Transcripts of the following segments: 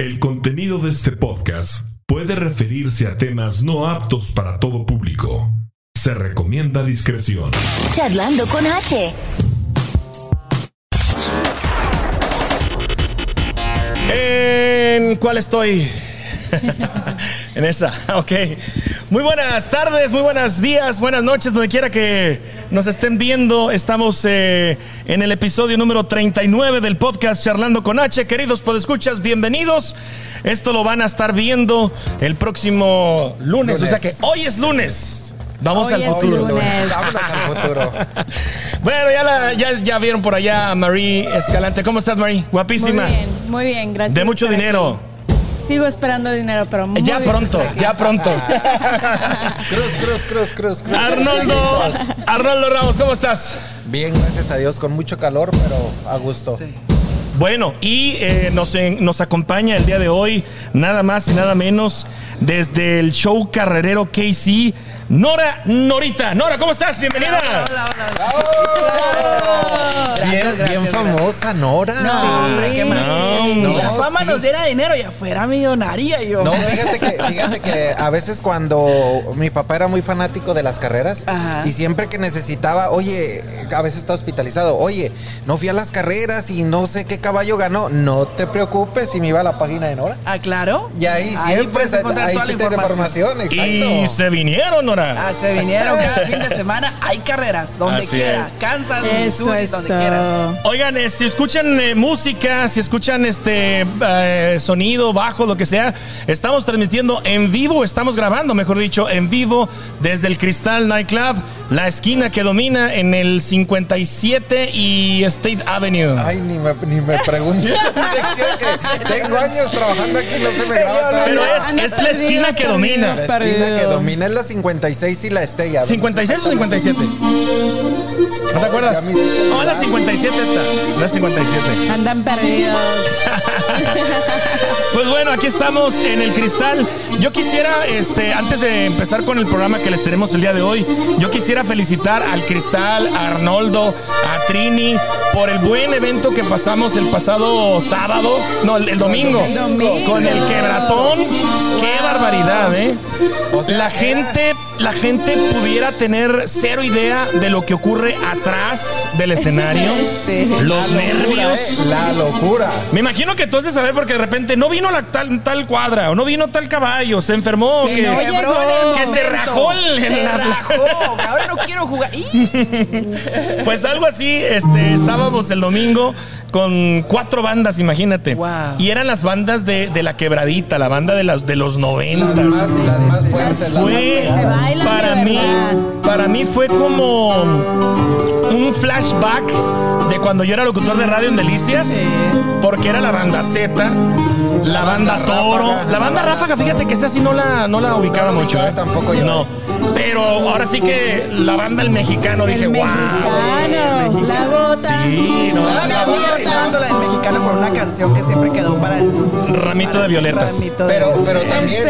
El contenido de este podcast puede referirse a temas no aptos para todo público. Se recomienda discreción. Charlando con H. ¿En cuál estoy? en esa, ok. Muy buenas tardes, muy buenos días, buenas noches, donde quiera que nos estén viendo. Estamos eh, en el episodio número 39 del podcast Charlando con H. Queridos podescuchas, bienvenidos. Esto lo van a estar viendo el próximo lunes, o sea que hoy es lunes. Vamos al futuro. al. Bueno, ya, la- ya, ya vieron por allá a Marie Escalante. ¿Cómo estás, Marie? Guapísima. Muy bien, muy bien, gracias. De mucho dinero. aquí. Sigo esperando dinero, pero muy Ya pronto, ya pronto. Cruz, cruz, cruz, cruz, cruz. Arnoldo, Arnoldo Ramos, ¿cómo estás? Bien, gracias a Dios, con mucho calor, pero a gusto. Bueno, y eh, nos, nos acompaña el día de hoy, nada más y nada menos, desde el show carrerero KC, Nora Norita. Nora, ¿cómo estás? Bienvenida. Bien, bien famosa, Nora. No, hombre, qué más. No, si no, la fama sí. nos diera dinero, ya fuera millonaria yo. No, fíjate que, fíjate que a veces cuando mi papá era muy fanático de las carreras Ajá. y siempre que necesitaba, oye, a veces está hospitalizado, oye, no fui a las carreras y no sé qué caballo ganó, no te preocupes si me iba a la página de Nora. Ah, claro. Y ahí siempre puedes se- ahí toda la información. información, Y se vinieron, Nora. Ah, se vinieron cada fin de semana. Hay carreras, donde Así quiera. es. Kansas, Eso Missouri, es donde quiera. Oigan, eh, si escuchan eh, música, si escuchan este eh, sonido bajo, lo que sea, estamos transmitiendo en vivo, estamos grabando, mejor dicho, en vivo desde el Cristal Nightclub, la esquina que domina en el 57 y State Avenue. Ay, ni me, ni me preguntes tengo años trabajando aquí, no se me graba. Pero es, es la esquina que domina. La esquina que domina es la 56 y la Estella. ¿56 o 57? ¿No te acuerdas? No, la dudar. 57 está. La 57. Andan perdidos. Pues bueno, aquí estamos en el cristal. Yo quisiera, este, antes de empezar con el programa que les tenemos el día de hoy, yo quisiera felicitar al cristal, a Arnoldo, a Trini por el buen evento que pasamos el pasado sábado, no, el, el domingo, El domingo. con el quebratón. Qué barbaridad, ¿eh? O sea, la era- gente, la gente pudiera tener cero idea de lo que ocurre atrás del escenario, Sí. los La locura, nervios. eh, La locura. Me imagino que tú has de saber porque de repente no vino la tal, tal cuadra o no vino tal caballo, se enfermó, Se que, me llegó. quebró en el que se rajó el- Se la- rajó. Ahora no quiero jugar. Pues algo así, este, estábamos el domingo con cuatro bandas, imagínate. Wow. Y eran las bandas de, de la quebradita, la banda de las de los Las noventas. más, las más fuertes. las más Fue para mí, para mí fue como un flashback de cuando yo era locutor de radio en Delicias, porque era la banda Z, la, banda, banda Toro, Ráfaga. la banda Ráfaga, fíjate que esa sí no la, no la ubicaba No la mucho. ubicaba ¿eh? tampoco yo. No, pero ahora sí que la banda El Mexicano, dije, wow. mexicano, la bota. Sí, no, la- rifando la del mexicano con una canción que siempre quedó para el Ramito para de violetas. ramito de Pero, pero también,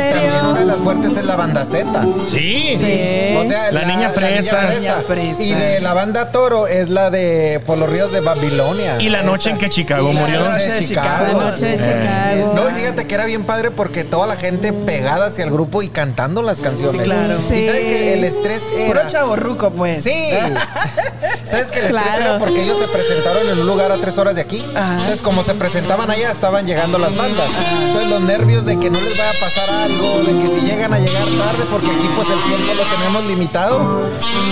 una de las fuertes es la banda Z. Sí. Sí. O sea, La niña fresa. La niña fresa. Y de la banda Toro es la de Por los ríos de Babilonia. Y la noche en que Chicago Y la murió. noche de Chicago. La noche de Eh. Chicago. No, y fíjate que era bien padre porque toda la gente pegada hacia el grupo y cantando las canciones. Sí, claro. Y Sí. saben que el estrés Puro era. chaborruco, pues. Sí. ¿Sabes que el estrés Claro. era porque ellos se presentaron en un lugar a tres horas de aquí? Ajá. Entonces, como se presentaban allá, estaban llegando las bandas. Entonces, los nervios de que no les vaya a pasar algo, de que si llegan a llegar tarde, porque aquí pues el tiempo lo tenemos limitado.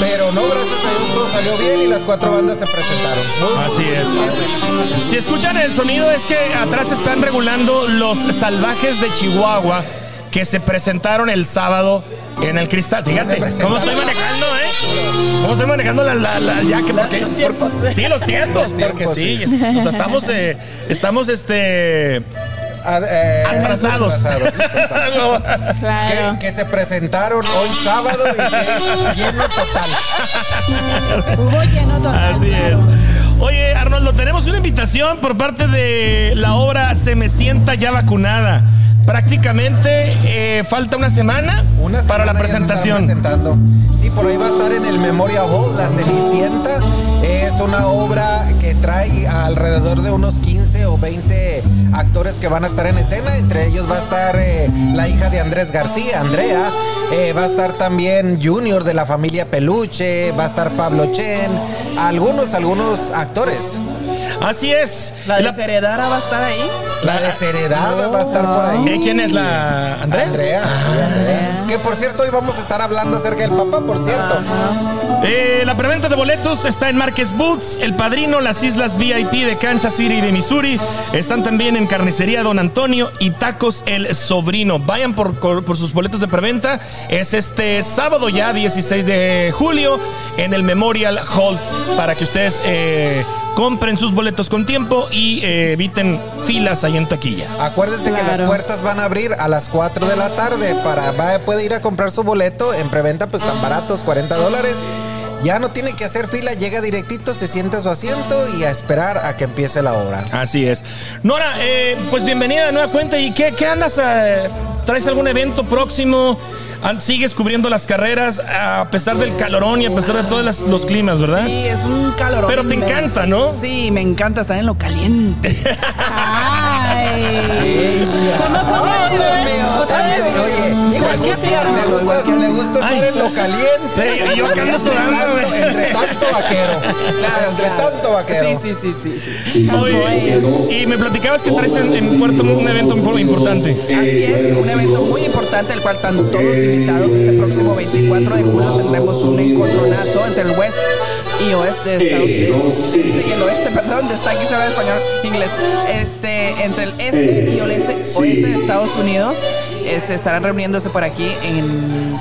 Pero no, gracias a Dios todo salió bien y las cuatro bandas se presentaron. Muy, Así es. Si escuchan el sonido es que atrás están regulando los salvajes de Chihuahua que se presentaron el sábado en el cristal. Fíjate. ¿cómo estoy manejando, eh? ¿Cómo estoy manejando la, la, la- ya que porque, los tiempos. por- sí, los tiempos, porque sí, es- o sea, estamos, eh, estamos, este, Ad- eh, atrasados. atrasados. Claro. Que, que se presentaron hoy sábado y lleno total. Hubo lleno total. Así es. Oye, Arnoldo, tenemos una invitación por parte de la obra Se me sienta ya vacunada. Prácticamente eh, falta una semana, Una para la presentación. presentando. Sí, por ahí va a estar en el Memorial Hall, La Cenicienta. Es una obra que trae alrededor de unos 15 15 o 20 actores que van a estar en escena. Entre ellos va a estar eh, la hija de Andrés García, Andrea. Eh, va a estar también Junior de la familia Peluche. Va a estar Pablo Chen. Algunos, algunos actores. Así es. La La- desheredada va a estar ahí. La desheredada va a estar por ahí. ¿Eh, ¿Quién es la Andrea? Andrea, sí, Andrea. Que por cierto, hoy vamos a estar hablando acerca del papá, por cierto. Eh, la preventa de boletos está en Marques Boots, El Padrino, las Islas VIP de Kansas City y de Missouri. Están también en Carnicería Don Antonio y Tacos El Sobrino. Vayan por, por- por sus boletos de preventa. Es este sábado ya, 16 de julio, en el Memorial Hall, para que ustedes eh, compren sus boletos con tiempo y eh, eviten filas ahí en taquilla. Acuérdense que las puertas van a abrir a las 4 de la tarde. Para, va- puede ir a comprar su boleto en preventa, pues tan baratos, 40 dólares. Ya no tiene que hacer fila, llega directito, se sienta a su asiento y a esperar a que empiece la obra. Así es. Nora, eh, pues bienvenida de nueva cuenta. ¿Y qué, qué andas? eh, ¿Traes algún evento próximo? ¿Sigues cubriendo las carreras a pesar del calorón y a pesar de todos los climas, verdad? Sí, es un calor. Pero te encanta, ¿no? Sí, me encanta estar en lo caliente. Ay. ¿Cómo, cómo? Otra vez, otra vez. Oye, Igual que Fierro, le gusta, le gusta estar Ay. en lo caliente. Sí, yo ando entre, sudando, tanto, entre tanto vaquero. Claro, entre tanto vaquero. Sí, sí, sí, sí, sí. Oye, y me platicabas que traes en, en Puerto un evento muy importante. Así es, un evento muy importante, el cual están todos invitados. Este próximo 24 de julio tendremos un encontronazo entre el West y Oeste de Estados Unidos. Este y el Oeste, perdón, está aquí se habla español, inglés. Este, entre el Este y Oeste, Oeste de Estados Unidos. Este, estarán reuniéndose por aquí en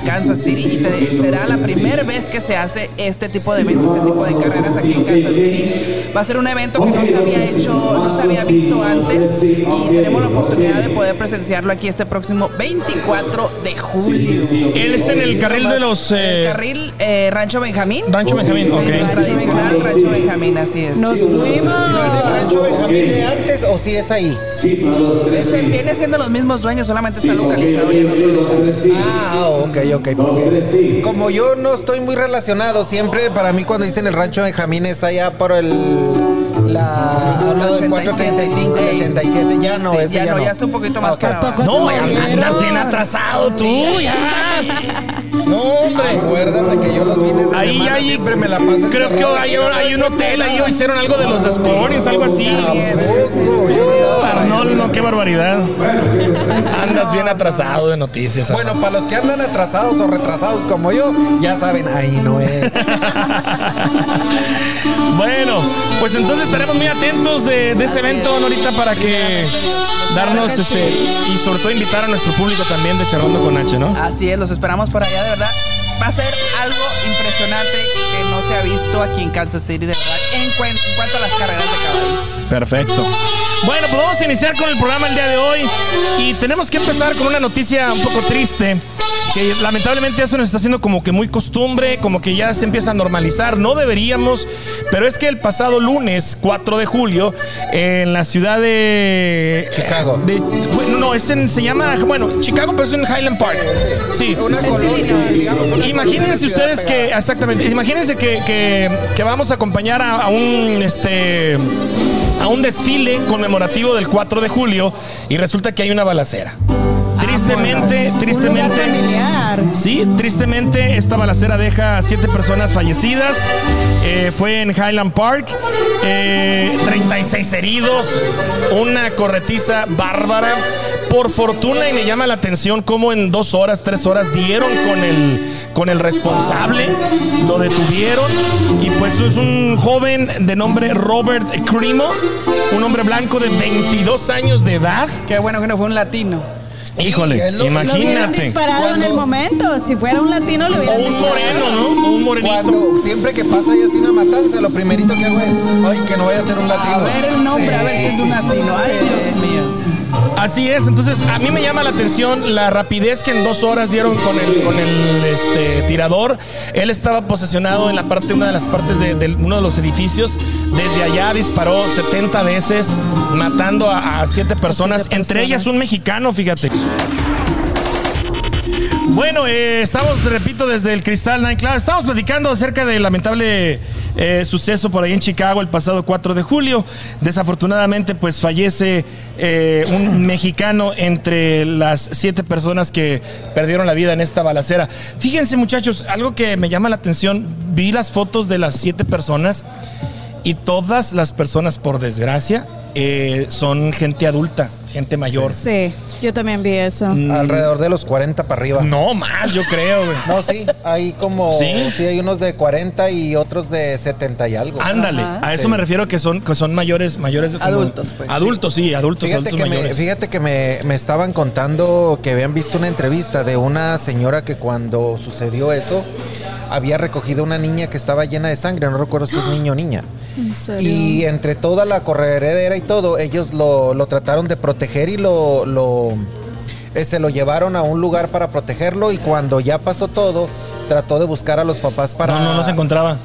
Kansas City y te- será la primera vez que se hace este tipo de eventos, este tipo de carreras aquí en Kansas City. Va a ser un evento que no se había hecho, no se había visto antes y tenemos la oportunidad de poder presenciarlo aquí este próximo 24 de julio. Él es en el carril de los... eh, El carril eh, Rancho Benjamín. Rancho Benjamín, El ok. tradicional Rancho Benjamín, así es. Nos fuimos. ¿El rancho Benjamín de antes o si es ahí? Ese viene siendo los mismos dueños, solamente está localizado Ah, ok, ok. porque Como yo no estoy muy relacionado, siempre para mí cuando dicen el rancho Benjamín es allá por el. La. lado del 435, el 87. Ya no, Sí, ese ya ya no, ya está un poquito más Ok. para abajo. No, andas bien atrasado tú, ya. No, hombre. Acuérdate que yo los fines de Ahí, semana ahí, siempre me la paso creo que hay, hay un hotel ahí, o hicieron algo de los Sporings, algo así. No. Arnold, no, qué barbaridad. Andas bien atrasado de noticias. Bueno, para los que andan atrasados o retrasados como yo, ya saben, ahí no es. Bueno, pues entonces estaremos muy atentos de, de ese evento, Norita, para que darnos este y sobre todo invitar a nuestro público también de Charlando con H, ¿no? Así es, los esperamos por allá, de verdad. Va a ser algo impresionante que no se ha visto aquí en Kansas City, de verdad, en, en cuanto a las carreras de caballos. Perfecto. Bueno, pues vamos a iniciar con el programa el día de hoy y tenemos que empezar con una noticia un poco triste que lamentablemente ya se nos está haciendo como que muy costumbre, como que ya se empieza a normalizar, no deberíamos, pero es que el pasado lunes 4 de julio en la ciudad de Chicago. de- bueno, no, es en, se llama, bueno, Chicago, pero es en Highland Park. Sí. Una colonia, digamos, una Imagínense ustedes que, exactamente, imagínense que, que- que vamos a acompañar a, a un este a un desfile conmemorativo del 4 de julio y resulta que hay una balacera. Tristemente, Un lugar tristemente. familiar. Sí, tristemente esta balacera deja a siete personas fallecidas. Eh, fue en Highland Park. Eh, 36 heridos. Una corretiza bárbara. Por fortuna, y me llama la atención cómo en dos horas, tres horas dieron con el, con el responsable. Lo detuvieron. Y pues es un joven de nombre Robert Crimo. Un hombre blanco de 22 años de edad. Qué bueno que no fue un latino. Híjole, es lo- Lo imagínate. disparado en el Cuando- momento. Si fuera un latino, lo O hubieran un disparado. moreno, ¿no? Un morenito. Cuando siempre que pasa y así una matanza, lo primerito que hago es, ay, que no vaya a ser un latino. A ver el nombre, a ver si es un latino. Ay, Dios mío. Así es, entonces a mí me llama la atención la rapidez que en dos horas dieron con el, con el este, tirador. Él estaba posesionado en la parte, una de las partes de, de uno de los edificios. Desde allá disparó 70 veces, matando a, a siete personas, entre ellas un mexicano, fíjate. Bueno, eh, estamos, repito, desde el Cristal Nightclub. Estamos platicando acerca del lamentable eh, suceso por ahí en Chicago el pasado 4 de julio. Desafortunadamente, pues fallece eh, un mexicano entre las siete personas que perdieron la vida en esta balacera. Fíjense, muchachos, algo que me llama la atención. Vi las fotos de las siete personas y todas las personas, por desgracia, eh, son gente adulta, gente mayor. Sí, yo también vi eso. Mm. Alrededor de los 40 para arriba. No más, yo creo, güey. No, sí, hay como. ¿Sí? ¿Sí? hay unos de 40 y otros de 70 y algo. Ándale, Ajá. a eso Sí. me refiero que son, que son mayores, mayores de como- Adultos, pues. Adultos, sí, adultos, Fíjate adultos que, me, fíjate que me, me estaban contando que habían visto una entrevista de una señora que cuando sucedió eso había recogido una niña que estaba llena de sangre, no recuerdo si es niño o niña. ¿En serio? Y entre toda la corredera y todo, ellos lo, lo trataron de proteger y lo, lo eh, se lo llevaron a un lugar para protegerlo y cuando ya pasó todo, trató de buscar a los papás para No, no, no se encontraba.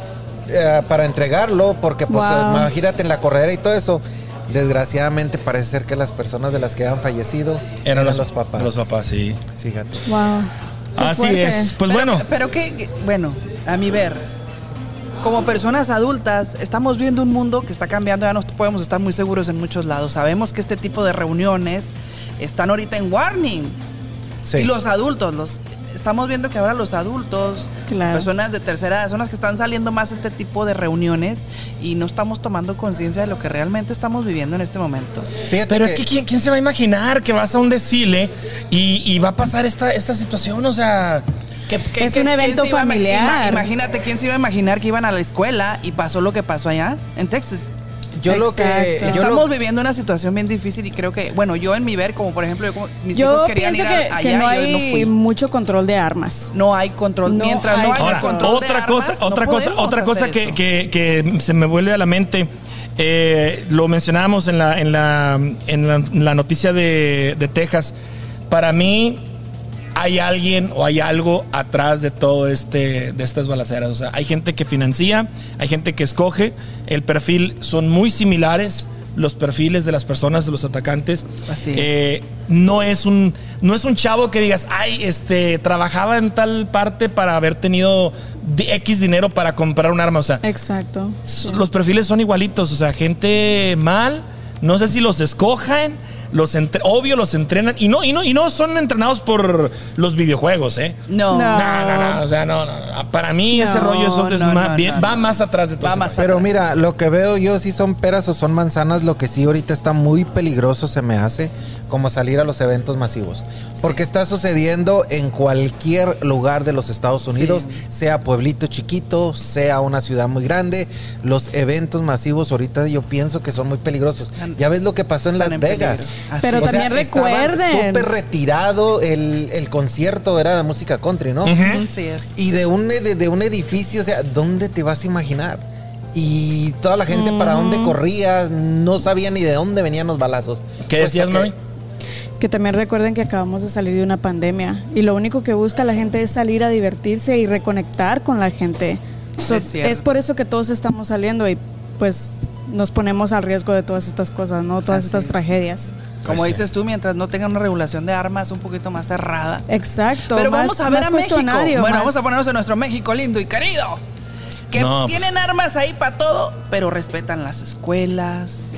eh, para entregarlo, porque pues Wow. imagínate en la corredera y todo eso. Desgraciadamente parece ser que las personas de las que han fallecido Eran los, papás. Los papás, sí. Fíjate. Wow. Así fuerte. es. Pues pero, bueno, Pero que- bueno, a mi ver, como personas adultas, estamos viendo un mundo que está cambiando, ya no podemos estar muy seguros en muchos lados. Sabemos que este tipo de reuniones están ahorita en warning. Sí. Y los adultos, los estamos viendo que ahora los adultos, Claro. personas de tercera edad, son las que están saliendo más a este tipo de reuniones y no estamos tomando conciencia de lo que realmente estamos viviendo en este momento. Fíjate pero es que ¿quién, quién se va a imaginar que vas a un desfile y, y va a pasar esta, esta situación? O sea, Que- que- Es que- un ¿quién evento familiar. ima- imagínate quién se iba a imaginar que iban a la escuela y pasó lo que pasó allá en Texas. yo lo que yo Estamos lo- viviendo una situación bien difícil y creo que, bueno, yo en mi ver, como por ejemplo, yo como- mis Yo hijos querían pienso ir a- que, allá que no y yo no hay fui. mucho control de armas. No hay control. No Mientras no hay haya Ahora, control de otra armas, cosa, no otra cosa, otra cosa que, eso. que- que se me vuelve a la mente. eh, lo mencionábamos en la, en la, en la, en la noticia de, de Texas. Para mí, hay alguien o hay algo atrás de todo este, de estas balaceras. O sea, hay gente que financia, hay gente que escoge. El perfil son muy similares. Los perfiles de las personas, de los atacantes. Así es. Eh, no es un no es un chavo que digas, ay, este, trabajaba en tal parte para haber tenido X dinero para comprar un arma. O sea, Exacto. los perfiles son igualitos. O sea, gente mal. No sé si los escojan. Los entre- obvio los entrenan. Y no, y no, y no son entrenados por los videojuegos, ¿eh? No. No. No, no, no. O sea, no, no. Para mí ese rollo eso es no, más no, bien- no, va no. más atrás de todo más Pero atrás. mira, lo que veo yo si son peras o son manzanas, lo que sí ahorita está muy peligroso se me hace como salir a los eventos masivos. Porque está sucediendo en cualquier lugar de los Estados Unidos, sea pueblito chiquito, sea una ciudad muy grande, los eventos masivos ahorita yo pienso que son muy peligrosos. Están- ya ves lo que pasó en Las en Vegas. Pero. O sea, también estaba recuerden. Súper retirado el, el concierto, era de música country, ¿no? Sí es. Y de un, de, de un edificio, o sea, ¿dónde te vas a imaginar? Y toda la gente para dónde corría, no sabía ni de dónde venían los balazos. ¿Qué decías, que- Mary? Que también recuerden que acabamos de salir de una pandemia y lo único que busca la gente es salir a divertirse y reconectar con la gente. So, Es por eso que todos estamos saliendo y pues nos ponemos al riesgo de todas estas cosas, ¿no? Todas Así estas es. tragedias. Como dices tú, mientras no tengan una regulación de armas un poquito más cerrada. Exacto. Pero más- vamos a ver a México. Bueno, más- vamos a ponernos en nuestro México lindo y querido. Que No, pues. tienen armas ahí para todo, pero respetan las escuelas.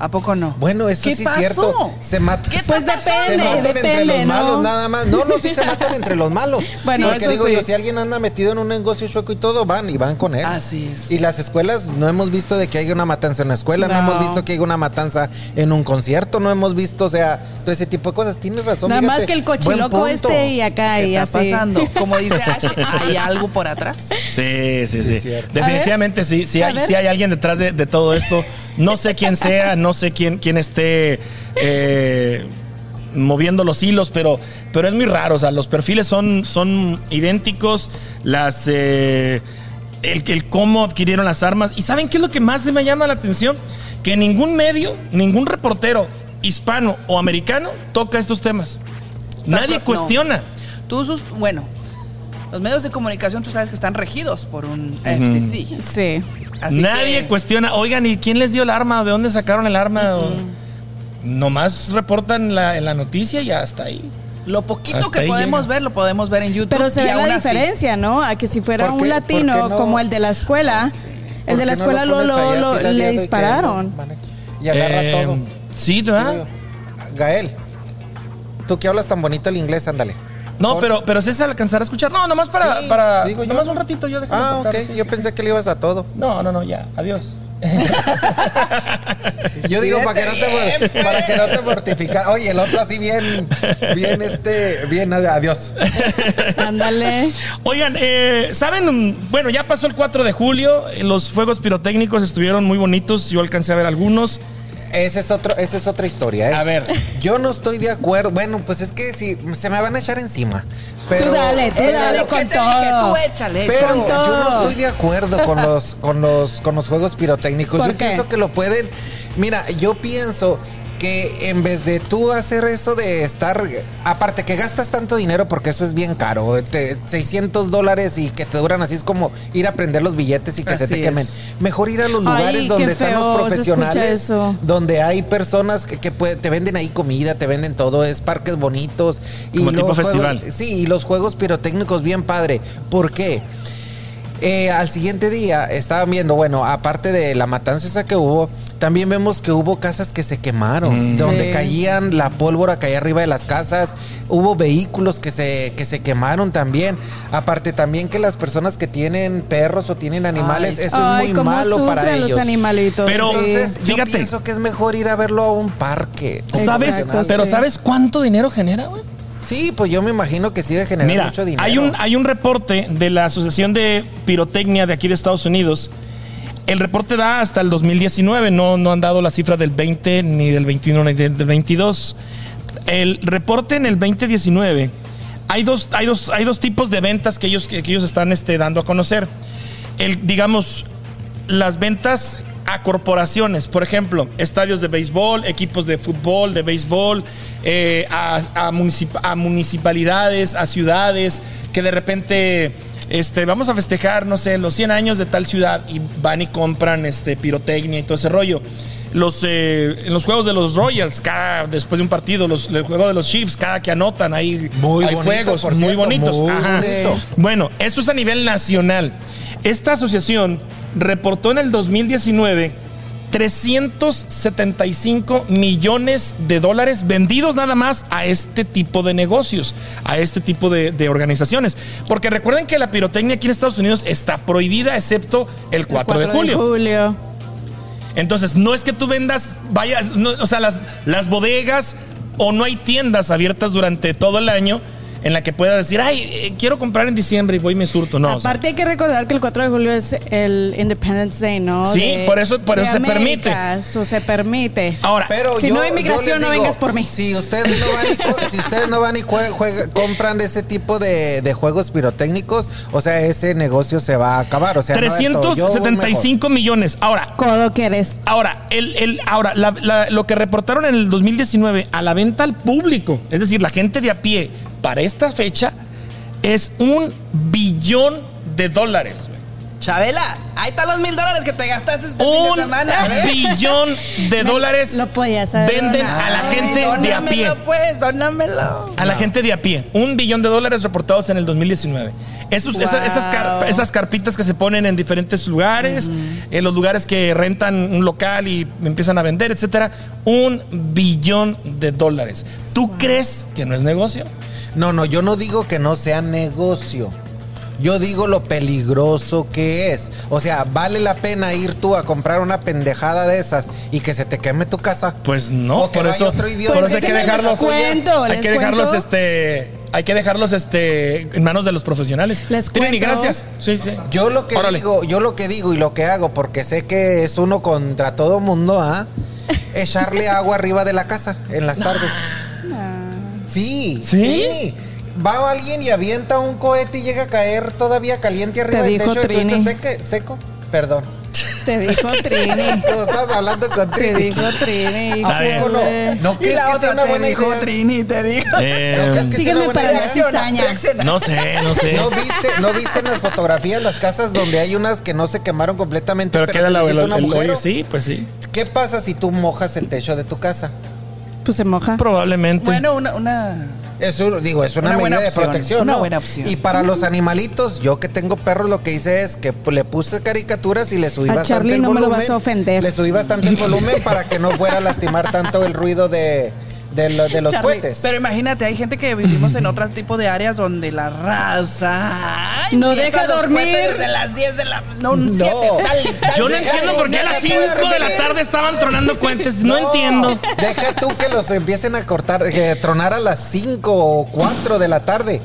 ¿A poco no? Bueno, eso ¿Qué sí pasó? es cierto. Se matan. ¿Qué Pues pasando? Se depende, matan entre depende, los ¿no? malos nada más. No, no, sí se matan entre los malos. Bueno, Porque eso digo sí. yo, si alguien anda metido en un negocio chueco y todo, van y van con él. Así es. Y las escuelas, no hemos visto de que haya una matanza en la escuela, no, No. hemos visto que haya una matanza en un concierto, no hemos visto, o sea, todo ese tipo de cosas. Tienes razón. Nada más que el cochiloco este y acá ¿Qué y está así. pasando? Como dice Ash, ¿hay algo por atrás? Sí, sí, Sí. Definitivamente sí, sí hay, sí hay alguien detrás de, de todo esto. No sé quién sea, no sé quién, quién esté eh, moviendo los hilos, pero, pero es muy raro. O sea, los perfiles son, son idénticos, las eh, el, el cómo adquirieron las armas. ¿Y saben qué es lo que más me llama la atención? Que ningún medio, ningún reportero hispano o americano toca estos temas. Nadie No. cuestiona. Tú, sus, bueno, los medios de comunicación tú sabes que están regidos por un FCC. Sí. Así Nadie que- cuestiona, oigan, ¿y quién les dio el arma? ¿De dónde sacaron el arma? O- Nomás reportan la, en la noticia y ya está ahí. Lo poquito Hasta que podemos llega. ver, lo podemos ver en YouTube. Pero se ve la así- diferencia, ¿no? A que si fuera ¿Por un latino no? como el de la escuela, ¿Por el de la no escuela lo, lo- le que dispararon. Y agarra Eh, todo. Sí, ¿verdad? Gael, tú que hablas tan bonito el inglés, ándale. No, pero, pero César alcanzará a escuchar. No, nomás para. Sí, para digo yo. nomás un ratito yo déjame Ah, ok. sí, Yo sí, pensé sí. que le ibas a todo. No, no, no, ya. Adiós. Yo digo para que no te para que no te mortificar. Oye, el otro así bien, bien este, bien adiós. Ándale. Oigan, eh, ¿saben? Bueno, ya pasó el 4 de julio. Los fuegos pirotécnicos estuvieron muy bonitos. Yo alcancé a ver algunos. Ese es otro, esa es otra historia, ¿eh? A ver. Yo no estoy de acuerdo. Bueno, pues es que si se me van a echar encima. Pero, Tú dale, tú Échale, dale ¿qué con te dije? todo. Tú échale. Pero Con yo no estoy de acuerdo con los, con los, con los juegos pirotécnicos. ¿Por Yo qué? pienso que lo pueden. Mira, yo pienso que en vez de tú hacer eso de estar. Aparte que gastas tanto dinero porque eso es bien caro. te- 600 dólares y que te duran así es como ir a prender los billetes y que se te quemen. es. Mejor ir a los lugares donde están feo los profesionales. eso. Donde hay personas que, que puede- te venden ahí comida, te venden todo, es parques bonitos. Y Como tipo los juegos- festival. Sí, y los juegos pirotécnicos bien padre. ¿Por qué? Eh, al siguiente día estaban viendo, bueno, aparte de la matanza esa que hubo, también vemos que hubo casas que se quemaron, Mm. donde Sí. caían la pólvora, caía arriba de las casas, hubo vehículos que se, que se quemaron también. Aparte también que las personas que tienen perros o tienen animales, Ay, eso Ay, es muy cómo malo para ellos. animalitos. Pero- sí. Entonces, Fíjate. yo pienso que es mejor ir a verlo a un parque. ¿Sabes? Exacto, Pero sí. ¿sabes cuánto dinero genera, güey? Sí, pues yo me imagino que sí debe generar Mira, mucho dinero. hay un, hay un reporte de la Asociación de Pirotecnia de aquí de Estados Unidos. El reporte da hasta el 2019, no, no han dado la cifra del 20, ni del 21, ni del 22. El reporte en el 2019, hay dos, hay dos, hay dos tipos de ventas que ellos, que, que ellos están este, dando a conocer. El, digamos, las ventas a corporaciones, por ejemplo, estadios de béisbol, equipos de fútbol, de béisbol, eh, a, a municip- a municipalidades, a ciudades, que de repente este, vamos a festejar, no sé, los 100 años de tal ciudad y van y compran este, pirotecnia y todo ese rollo. Los, eh, en los juegos de los Royals, cada, después de un partido, los, el juego de los Chiefs, cada que anotan, hay, Muy hay bonito, fuegos por muy cierto, bonitos. muy Ajá. bonito. Bueno, eso es a nivel nacional. Esta asociación reportó en el 2019 375 millones de dólares vendidos nada más a este tipo de negocios, a este tipo de, de organizaciones. Porque recuerden que la pirotecnia aquí en Estados Unidos está prohibida excepto el 4, de julio. julio. Entonces, no es que tú vendas, vaya, no, o sea, las, las bodegas o no hay tiendas abiertas durante todo el año en la que puedas decir, ay, eh, quiero comprar en diciembre y voy y me surto. No, o sea, Aparte hay que recordar que el 4 de julio es el Independence Day, ¿no? Sí, por eso- por de eso se permite. Eso se permite. ahora, Pero Si yo, no hay migración, no vengas por mí. Si ustedes no van y, si ustedes no van y jue- juega- compran ese tipo de, de juegos pirotécnicos, o sea, ese negocio se va a acabar. O sea, no es todo. Yo voy 375 millones. Ahora, Codo que eres. Ahora, el, el- ahora la- la- lo que reportaron en el 2019 a la venta al público, es decir, la gente de a pie, para esta fecha, es un billón de dólares. güey. Chabela, ahí están los mil dólares que te gastaste este fin de Un semana. ¿ves? billón de dólares lo podías haber venden a la Ay, gente de a pie. dónamelo, pues, dónamelo. A la gente de a pie. Un billón de dólares reportados en el 2019. Esos, Wow. esa- esas, car- esas carpitas que se ponen en diferentes lugares, en los lugares que rentan un local y empiezan a vender, etcétera. Un billón de dólares. ¿Tú crees que no es negocio? No, no, yo no digo que no sea negocio. Yo digo lo peligroso que es. O sea, ¿vale la pena ir tú a comprar una pendejada de esas y que se te queme tu casa? Pues no, O que por vaya eso, otro idiota. por eso hay que dejarlos. cuento, hay les que dejarlos, cuento. este, hay que dejarlos, este, en manos de los profesionales. Les Trini, gracias. Sí, sí. Yo lo que Órale. digo, yo lo que digo y lo que hago, porque sé que es uno contra todo mundo, ¿ah? Echarle agua arriba de la casa en las tardes. Sí, ¿Sí? Va alguien y avienta un cohete y llega a caer todavía caliente arriba Te del dijo techo. y tú Trini. estás seque- seco. Perdón. Te dijo Trini. Como estás hablando con Te Trini. dijo Trini. Bien. ¿Cómo no? ¿No crees la que sea una te buena dijo idea? Trini, te dijo. Eh, ¿No Sígueme una buena para la cizaña. no sé, no sé. ¿No viste, ¿No viste en las fotografías las casas donde hay unas que no se quemaron completamente? pero pero queda la, hizo el- sí, pues sí. ¿Qué pasa si tú mojas el techo de tu casa? Pues se moja. Probablemente. Bueno, una, una, Es un- digo, es una, Una buena medida de opción, protección. una ¿no? buena opción. Y para los animalitos, yo que tengo perros, lo que hice es que le puse caricaturas y le subí A bastante Charlie el no me lo volumen. vas a ofender. Le subí bastante el volumen para que no fuera a lastimar tanto el ruido de, de, lo- de los Charlie, cohetes. Pero imagínate, hay gente que vivimos en otro tipo de áreas donde la raza ay, No deja dormir. Desde las 10 de la no, No. 7, tal, tal. Yo no Deja entiendo de por qué a las dormir, 5 deja de la tarde estaban tronando cohetes. No, entiendo. Deja tú que los empiecen a cortar, que tronar a las 5 o 4 de la tarde.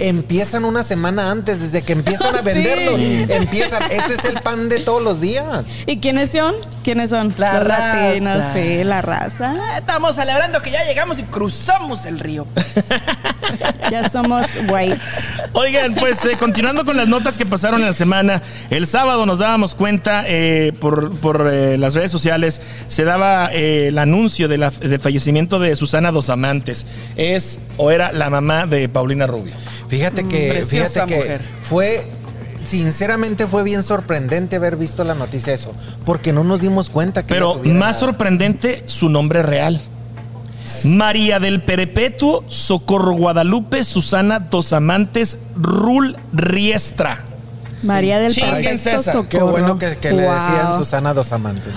Empiezan una semana antes, desde que empiezan a Sí. venderlos. Empiezan, eso es el pan de todos los días. ¿Y quiénes son? ¿Quiénes son? La Los raza. latinos, sí, la raza. Estamos celebrando que ya llegamos y cruzamos el río. pues. Ya somos white. Oigan, pues eh, continuando con las notas que pasaron en la semana, el sábado nos dábamos cuenta eh, por, por, eh, las redes sociales, se daba eh, el anuncio de la- del fallecimiento de Susana Dos Amantes. Es o era la mamá de Paulina Rubio. Fíjate que, preciosa fíjate que mujer. fue, sinceramente fue bien sorprendente haber visto la noticia eso, porque no nos dimos cuenta que Pero más sorprendente, su nombre real. María del Perpetuo Socorro Guadalupe Susana Dos Amantes Rul Riestra. María del Perfecto. Socorro. Qué bueno que, que le decían Susana dos amantes.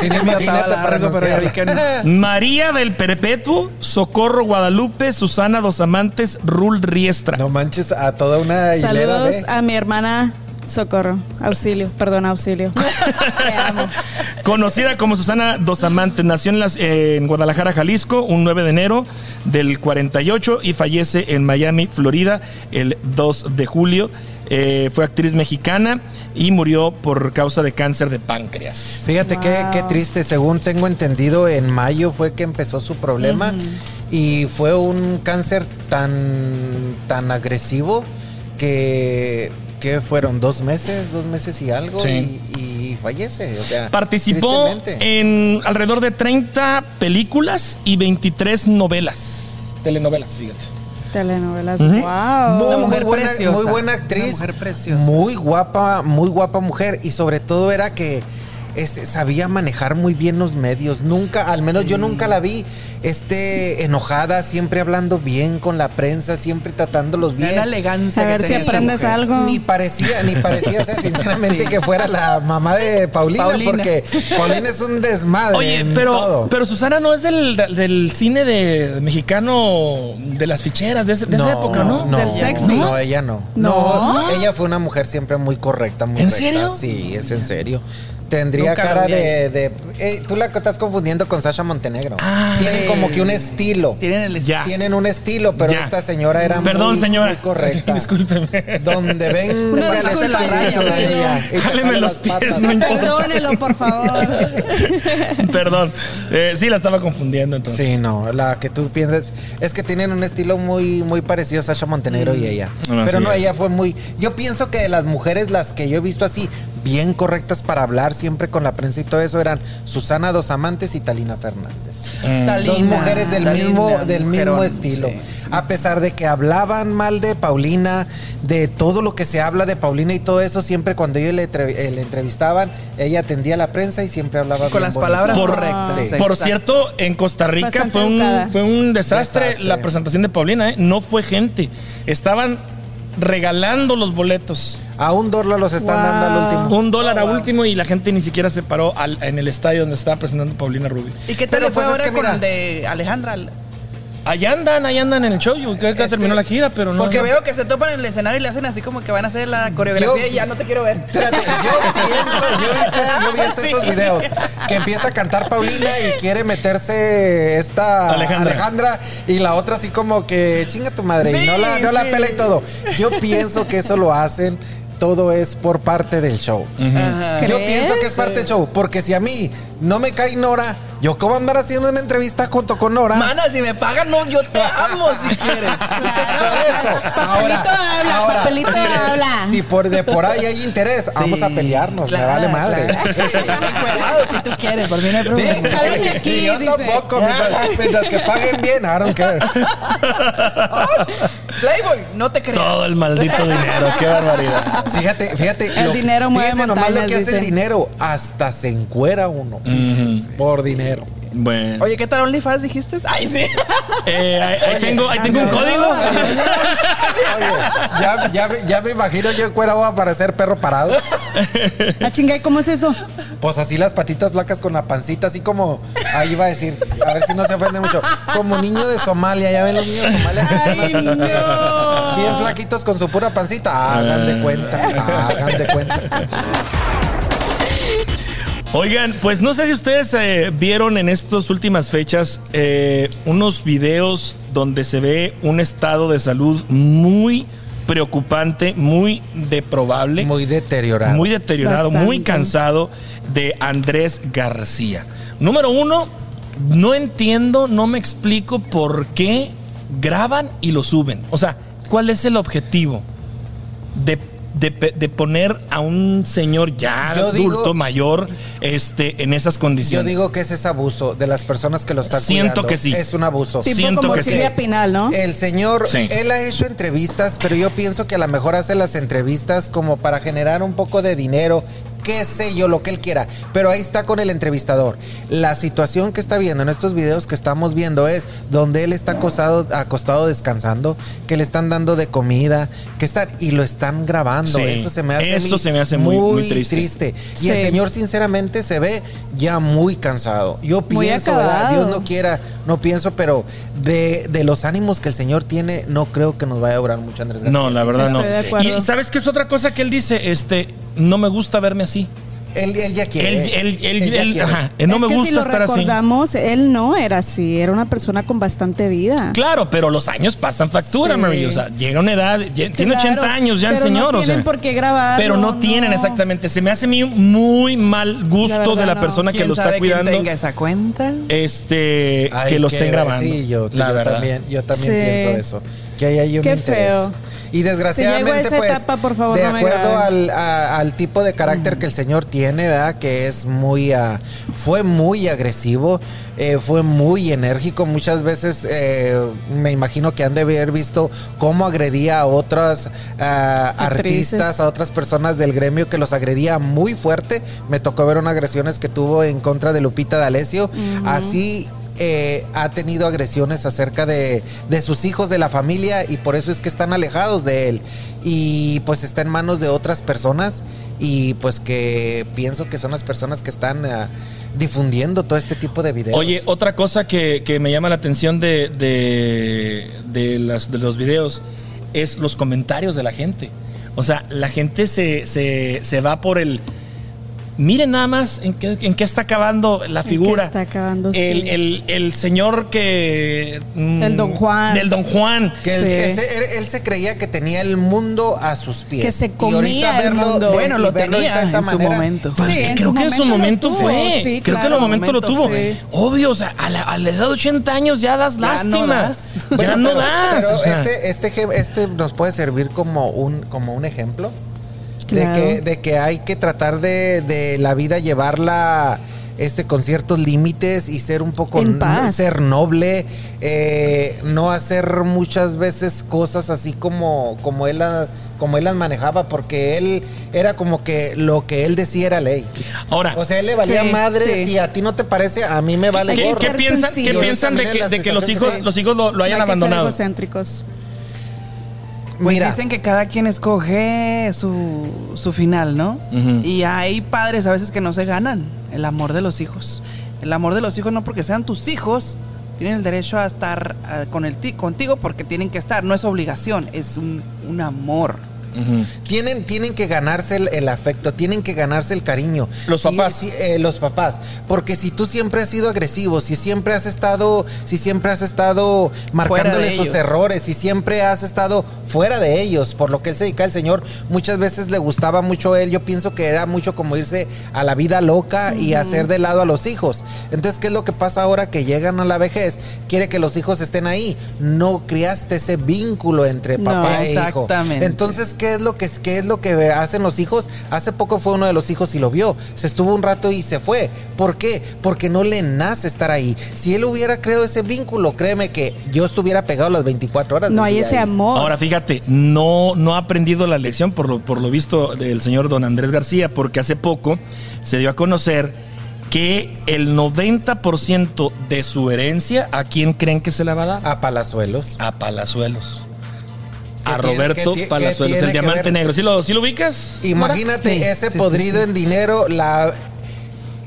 Sí, largo, pero ya vi que pronunciarla. María del Perpetuo Socorro Guadalupe Susana Dos Amantes Rul Riestra. No manches a toda una hilera Saludos de... a mi hermana Socorro. Auxilio, perdón, auxilio. Te amo. Conocida como Susana Dos Amantes, nació en, las- eh, en Guadalajara, Jalisco, un 9 de enero del 48 y fallece en Miami, Florida, el 2 de julio. Eh, fue actriz mexicana y murió por causa de cáncer de páncreas. Fíjate qué, Wow. qué triste, según tengo entendido, en mayo fue que empezó su problema y fue un cáncer tan, tan agresivo que, que fueron dos meses, dos meses y algo Sí. y, y fallece. O sea, Participó en alrededor de 30 películas y 23 novelas, telenovelas, fíjate. Telenovelas. Wow. Una muy buena, preciosa. muy buena actriz. Una mujer preciosa. Muy guapa, muy guapa mujer. Y sobre todo era que este, sabía manejar muy bien los medios. Nunca, al menos yo nunca la vi este, enojada, siempre hablando bien con la prensa, siempre tratándolos bien. Una elegancia. A ver si aprendes mujer. algo. Ni parecía, ni parecía ser sinceramente Sí. que fuera la mamá de Paulina, Paulina. porque Paulina es un desmadre. Oye, en pero, todo. pero Susana no es del, del cine de mexicano de las ficheras de, ese- de esa época, ¿no? No, Del sexy. no, ella no. No. No, ella fue una mujer siempre muy correcta, muy ¿En recta. serio? Sí, es en serio. Tendría Nunca cara de, de- eh, tú la estás confundiendo con Sasha Montenegro. Ah, Tienen sí. como que un estilo. Tienen el Ya. Tienen un estilo, pero Ya. esta señora era Perdón, muy, señora. muy correcta. Discúlpeme. Donde ven la disculpa, ella, Jáleme los las pies, patas. no importa. Perdónelo, por favor. Perdón. Eh, sí, la estaba confundiendo entonces. Sí, no, la que tú piensas es que tienen un estilo muy muy parecido a Sasha Montenegro y ella. Mm, Pero así no, es. ella fue muy yo pienso que de las mujeres las que yo he visto así bien correctas para hablar siempre con la prensa y todo eso eran Susana Dos Amantes y Talina Fernández. Mm. Talina, Dos mujeres del Talina, mismo del mismo estilo. sí. A pesar de que hablaban mal de Paulina, de todo lo que se habla de Paulina y todo eso, siempre cuando ellos le, eh, le entrevistaban, ella atendía a la prensa y siempre hablaba Con bien las bonito. palabras Por- correctas. Sí. Por cierto, en Costa Rica Bastante fue un, educada. fue un desastre, Desastre. la presentación de Paulina, ¿eh? No fue gente. Estaban regalando los boletos. A un dólar los están Wow. dando al último. Un dólar Oh, a wow. último y la gente ni siquiera se paró al- en el estadio donde estaba presentando Paulina Rubio. ¿Y qué tal Pero fue pues es ahora que con mira- el de Alejandra? Allá andan, allá andan en el show. Yo creo que ya Este, terminó la gira, pero no. Porque no. veo que se topan en el escenario y le hacen así como que van a hacer la coreografía Yo- y ya no te quiero ver. Espérate, yo pienso, yo he visto, yo he visto esos videos que empieza a cantar Paulina y quiere meterse esta Alejandra. Alejandra, y la otra así como que chinga tu madre y no la, no la pela y todo. Yo pienso que eso lo hacen, todo es por parte del show. Yo ¿Crees? pienso que es parte del show, porque si a mí no me cae Nora, yo cómo andar haciendo una entrevista junto con Nora. Mana, si me pagan, no, yo te amo si quieres. Por eso. Papelito habla, papelito habla. Si por de por ahí hay interés, vamos a Sí, pelearnos, claro, me vale madre. claro. Encuerado, si tú quieres, por mí no hay Sí, problema. Jálame aquí, y yo dice. tampoco, mientras, mientras que paguen bien, I don't care. Playboy, no te creas. Todo el maldito dinero, qué barbaridad. Fíjate, fíjate. El dinero mueve fíjense nomás lo que hace el dinero. Hasta se encuera uno. Por dinero. Bueno. Oye, ¿qué tal OnlyFans dijiste? Ay, sí. Eh, ahí, ahí tengo, ahí tengo un código. Oye, ya, ya, me- ya me imagino yo encuerado a parecer perro parado. Ah, chinga, ¿y cómo es eso? Pues así las patitas flacas con la pancita, así como. Ahí iba a decir, a ver si no se ofende mucho. Como niño de Somalia, ya ven los niños de Somalia que están Ay, así. no. Bien flaquitos con su pura pancita. Hagan de cuenta, hagan de cuenta. Oigan, pues no sé si ustedes eh, vieron en estas últimas fechas eh, unos videos donde se ve un estado de salud muy preocupante, muy deprobable, muy, Muy deteriorado. deteriorado, Bastante. muy cansado de Andrés García. Número uno, no entiendo, no me explico por qué graban y lo suben. O sea, ¿cuál es el objetivo de, de pe- de poner a un señor ya Yo adulto, digo- mayor, este, en esas Yo condiciones? digo que ese es abuso de las personas que lo están Siento cuidando. que sí. Es un abuso. Tipo Siento como que sí. Silvia Pinal, ¿no? El señor, Sí. él ha hecho entrevistas, pero yo pienso que a lo mejor hace las entrevistas como para generar un poco de dinero, qué sé yo, lo que él quiera. Pero ahí está con el entrevistador. La situación que está viendo en estos videos que estamos viendo es donde él está acostado, acostado descansando, que le están dando de comida, que están y lo están grabando. Sí. Eso se me hace, Eso se me hace muy- muy triste. Y el señor sinceramente se ve ya muy cansado. Yo Muy pienso, ¿verdad? Dios no quiera, no pienso, pero de, de los ánimos que el Señor tiene, no creo que nos vaya a obrar mucho Andrés García. No, la verdad Sí, no. estoy de acuerdo. Y sabes qué es otra cosa que él dice, este, no me gusta verme así. Él, él ya quiere. Él, él, él, ya él- quiere. ajá, eh, no Es me que gusta si lo estar así. recordamos, él no era así, era una persona con bastante vida. Claro, pero los años pasan factura, Sí. Mary. O sea, llega una edad, ya- tiene Claro, 80 años ya el señor, no o sea. tienen por qué grabarlo, Pero no, tienen no. exactamente. Se me hace a mí muy mal gusto La verdad, de la no. persona que ¿Quién lo está cuidando. tenga esa cuenta? Este, Ay, que lo estén grabando. Sí, yo, la yo verdad. también, yo también Sí. pienso eso. Que hay ahí un Qué interés. feo. Y desgraciadamente, Si esa pues, etapa, por favor, de no acuerdo al, a- al tipo de carácter que el señor tiene, ¿verdad? Que es muy, ah, fue muy agresivo, eh, fue muy enérgico. Muchas veces eh, me imagino que han de haber visto cómo agredía a otras Actrices. artistas, a otras personas del gremio que los agredía muy fuerte. Me tocó ver unas agresiones que tuvo en contra de Lupita D'Alessio. Así eh, ha tenido agresiones acerca de, de sus hijos, de la familia, y por eso es que están alejados de él. Y pues está en manos de otras personas, y pues que pienso que son las personas que están ah, difundiendo todo este tipo de videos. Oye, otra cosa que, que me llama la atención de, de, de de los videos es los comentarios de la gente. O sea, la gente se, se, se va por el... Miren nada más en qué, en qué está acabando la qué figura. está acabando, sí. el, el- el señor que... mm, El don Juan. Del don Juan. que él, Sí. que se, él se creía que tenía el mundo a sus pies. Que se Y comía ahorita el verlo- mundo. Bueno, lo tenía esa en su manera, momento. Pues Sí, en creo su que en su momento fue. tuvo, sí, creo que en claro. el momento lo tuvo. Obvio, o sea, a la, a la edad de 80 años ya das Ya no lástima. das. Ya no pero- das. pero o sea. este, este, este nos puede servir como un, como un ejemplo Claro. de, que, de que hay que tratar de, de la vida llevarla este con ciertos límites y ser un poco En paz. ser noble eh, no hacer muchas veces cosas así como como él la- como él las manejaba porque él era como que lo que él decía era ley Ahora, o sea él le valía Sí, madre sí. si a ti no te parece a mí me vale ¿qué, gorro. qué ser piensan, ¿qué sencillos. piensan de que, de que los hijos, los hijos lo, lo hayan Hay que ser abandonado? egocéntricos. Pues Mira. dicen que cada quien escoge su, su final, ¿no? Y hay padres a veces que no se ganan el amor de los hijos. El amor de los hijos no porque sean tus hijos, tienen el derecho a estar con el ti- contigo porque tienen que estar, no es obligación, es un, un amor. Ujú. Tienen, tienen que ganarse el, el afecto, tienen que ganarse el cariño. Los Sí, papás. sí, eh, los papás. Porque si tú siempre has sido agresivo, si siempre has estado, si siempre has estado marcándole sus errores, si siempre has estado fuera de ellos, por lo que él se dedica al Señor, muchas veces le gustaba mucho él. Yo pienso que era mucho como irse a la vida loca y hacer de lado a los hijos. Entonces, ¿qué es lo que pasa ahora que llegan a la vejez? Quiere que los hijos estén ahí. No criaste ese vínculo entre No, papá e hijo. exactamente. Entonces, ¿qué es lo que qué es lo que hacen los hijos? Hace poco fue uno de los hijos y lo vio. Se estuvo un rato y se fue. ¿Por qué? Porque no le nace estar ahí. Si él hubiera creado ese vínculo, créeme que yo estuviera pegado las 24 horas. No hay ese ahí. amor. Ahora fíjate, no, no ha aprendido la lección por lo, por lo visto del señor don Andrés García, porque hace poco se dio a conocer que el 90% de su herencia, ¿a quién creen que se la va a dar? A Palazuelos. A Palazuelos. ¿Qué A tiene- Roberto qué ti- qué Palazuelos, tiene el diamante ver? negro. ¿Sí lo, sí lo ubicas? Imagínate Sí, ese sí, sí, podrido sí. en dinero, la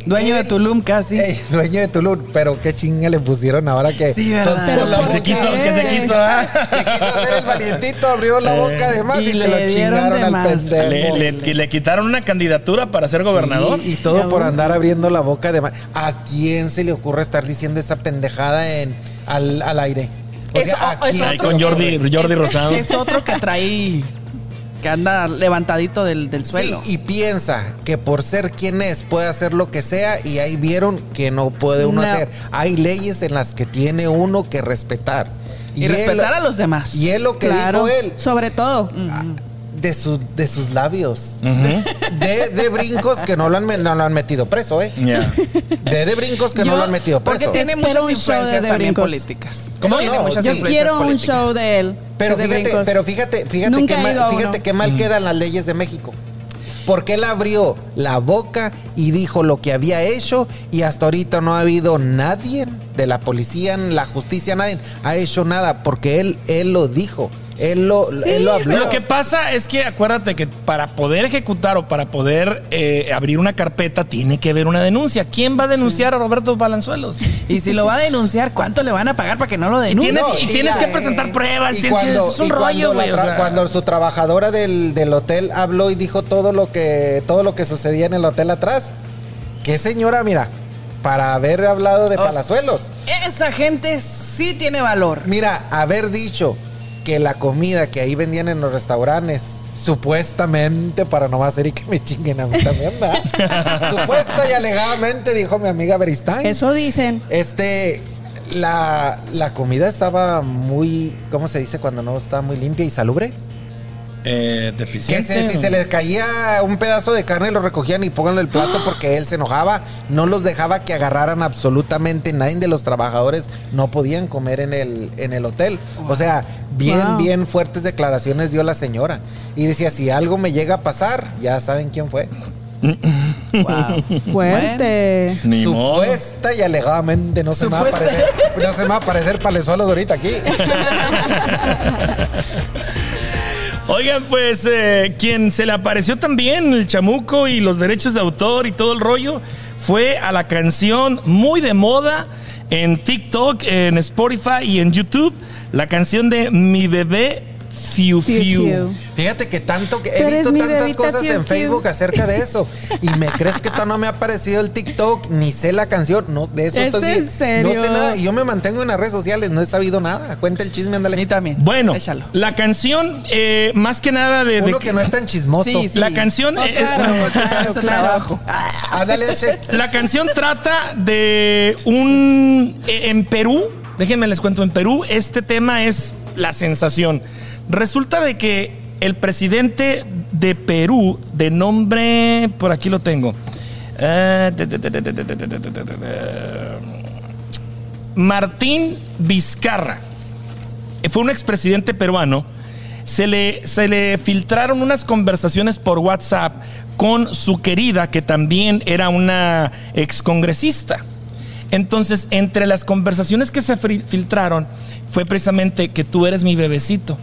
Dueño de Él- Tulum casi. Ey, dueño de Tulum, pero qué chinga le pusieron ahora que Sí, soltó Pero la Que ¿por se boca. quiso, que se quiso. ¿ah? Se quiso hacer el valientito, abrió la boca de más y y, se le lo chingaron al pendejo. Le, le- le quitaron una candidatura para ser gobernador. Y, y todo Ya por ves. andar abriendo la boca de más. ¿A quién se le ocurre estar diciendo esa pendejada en, al, al aire? Rosado. Es otro que trae. que anda levantadito del, del Sí, suelo. y piensa que por ser quien es puede hacer lo que sea y ahí vieron que no puede uno No. hacer. Hay leyes en las que tiene uno que respetar. y, respetar a los demás. Y es lo que claro, dijo él, sobre todo. De, sus de sus labios. De, de brincos que no lo, han, no lo han metido preso, ¿eh? Ya. De, de brincos que no lo han metido Porque preso. tiene Espero muchas un show de- influencias de también brincos. políticas. ¿Cómo Tiene no? Yo quiero un políticas. show de él. Pero de fíjate, pero fíjate, fíjate qué mal, fíjate qué mal quedan las leyes de México. Porque él abrió la boca y dijo lo que había hecho y hasta ahorita no ha habido nadie de la policía, la justicia, nadie ha hecho nada porque él, él lo dijo, él lo, él lo habló. Lo que pasa es que acuérdate que para poder ejecutar o para poder eh, abrir una carpeta tiene que haber una denuncia. ¿Quién va a denunciar a Roberto Balanzuelos? Y si lo va a denunciar, ¿cuánto le van a pagar para que no lo Y denuncie? tienes, No, y tienes que presentar pruebas. Y tienes que- cuando, es un y cuando rollo, la güey. o tra- sea. cuando su trabajadora del, del hotel habló y dijo todo lo que todo lo que sucedía en el hotel atrás, qué señora, mira, para haber hablado de O- palazuelos, Esa gente sí tiene valor. mira, haber dicho que la comida que ahí vendían en los restaurantes supuestamente para no hacer y que me chinguen a mí también, ¿verdad? Supuesta y alegadamente dijo mi amiga Beristain. Eso dicen. Este, la, la comida estaba muy, ¿cómo se dice cuando no está muy limpia y salubre? Eh, Que deficiente. se- si se les caía un pedazo de carne lo recogían y pónganlo en el plato porque él se enojaba, no los dejaba que agarraran absolutamente nadie de los trabajadores no podían comer en el en el hotel. O sea, bien Wow. bien fuertes declaraciones dio la señora y decía, si algo me llega a pasar, ya saben quién fue. Wow. Fuerte. Ni modo. Supuesta y alegadamente no se me va a Supuesta. aparecer, no se me va a aparecer palezuelos ahorita aquí. Oigan, pues eh, quien se le apareció también el chamuco y los derechos de autor y todo el rollo fue a la canción muy de moda en TikTok, en Spotify y en YouTube, la canción de Mi bebé Fiu Fiu. Fíjate que tanto que he visto tantas cosas fiu, en fiu. Facebook acerca de eso. Y me crees que todavía no me ha aparecido el TikTok, ni sé la canción, no, de eso ¿Es estoy en bien. serio? No sé nada. Y yo me mantengo en las redes sociales, no he sabido nada. Cuenta el chisme, ándale. también. Bueno, Échalo. la canción, eh, más que nada de... de Uno que no es tan chismoso. Sí, sí. La canción... Oh, eh, claro, claro, claro. trabajo. Ándale, Ashe. La canción trata de un... eh, En Perú, déjenme les cuento, en Perú este tema es la sensación. Resulta de que el presidente de Perú, de nombre, por aquí lo tengo, Martín Vizcarra, fue un expresidente peruano, se le, se le filtraron unas conversaciones por WhatsApp con su querida, que también era una excongresista. Entonces, entre las conversaciones que se filtraron fue precisamente que tú eres mi bebecito.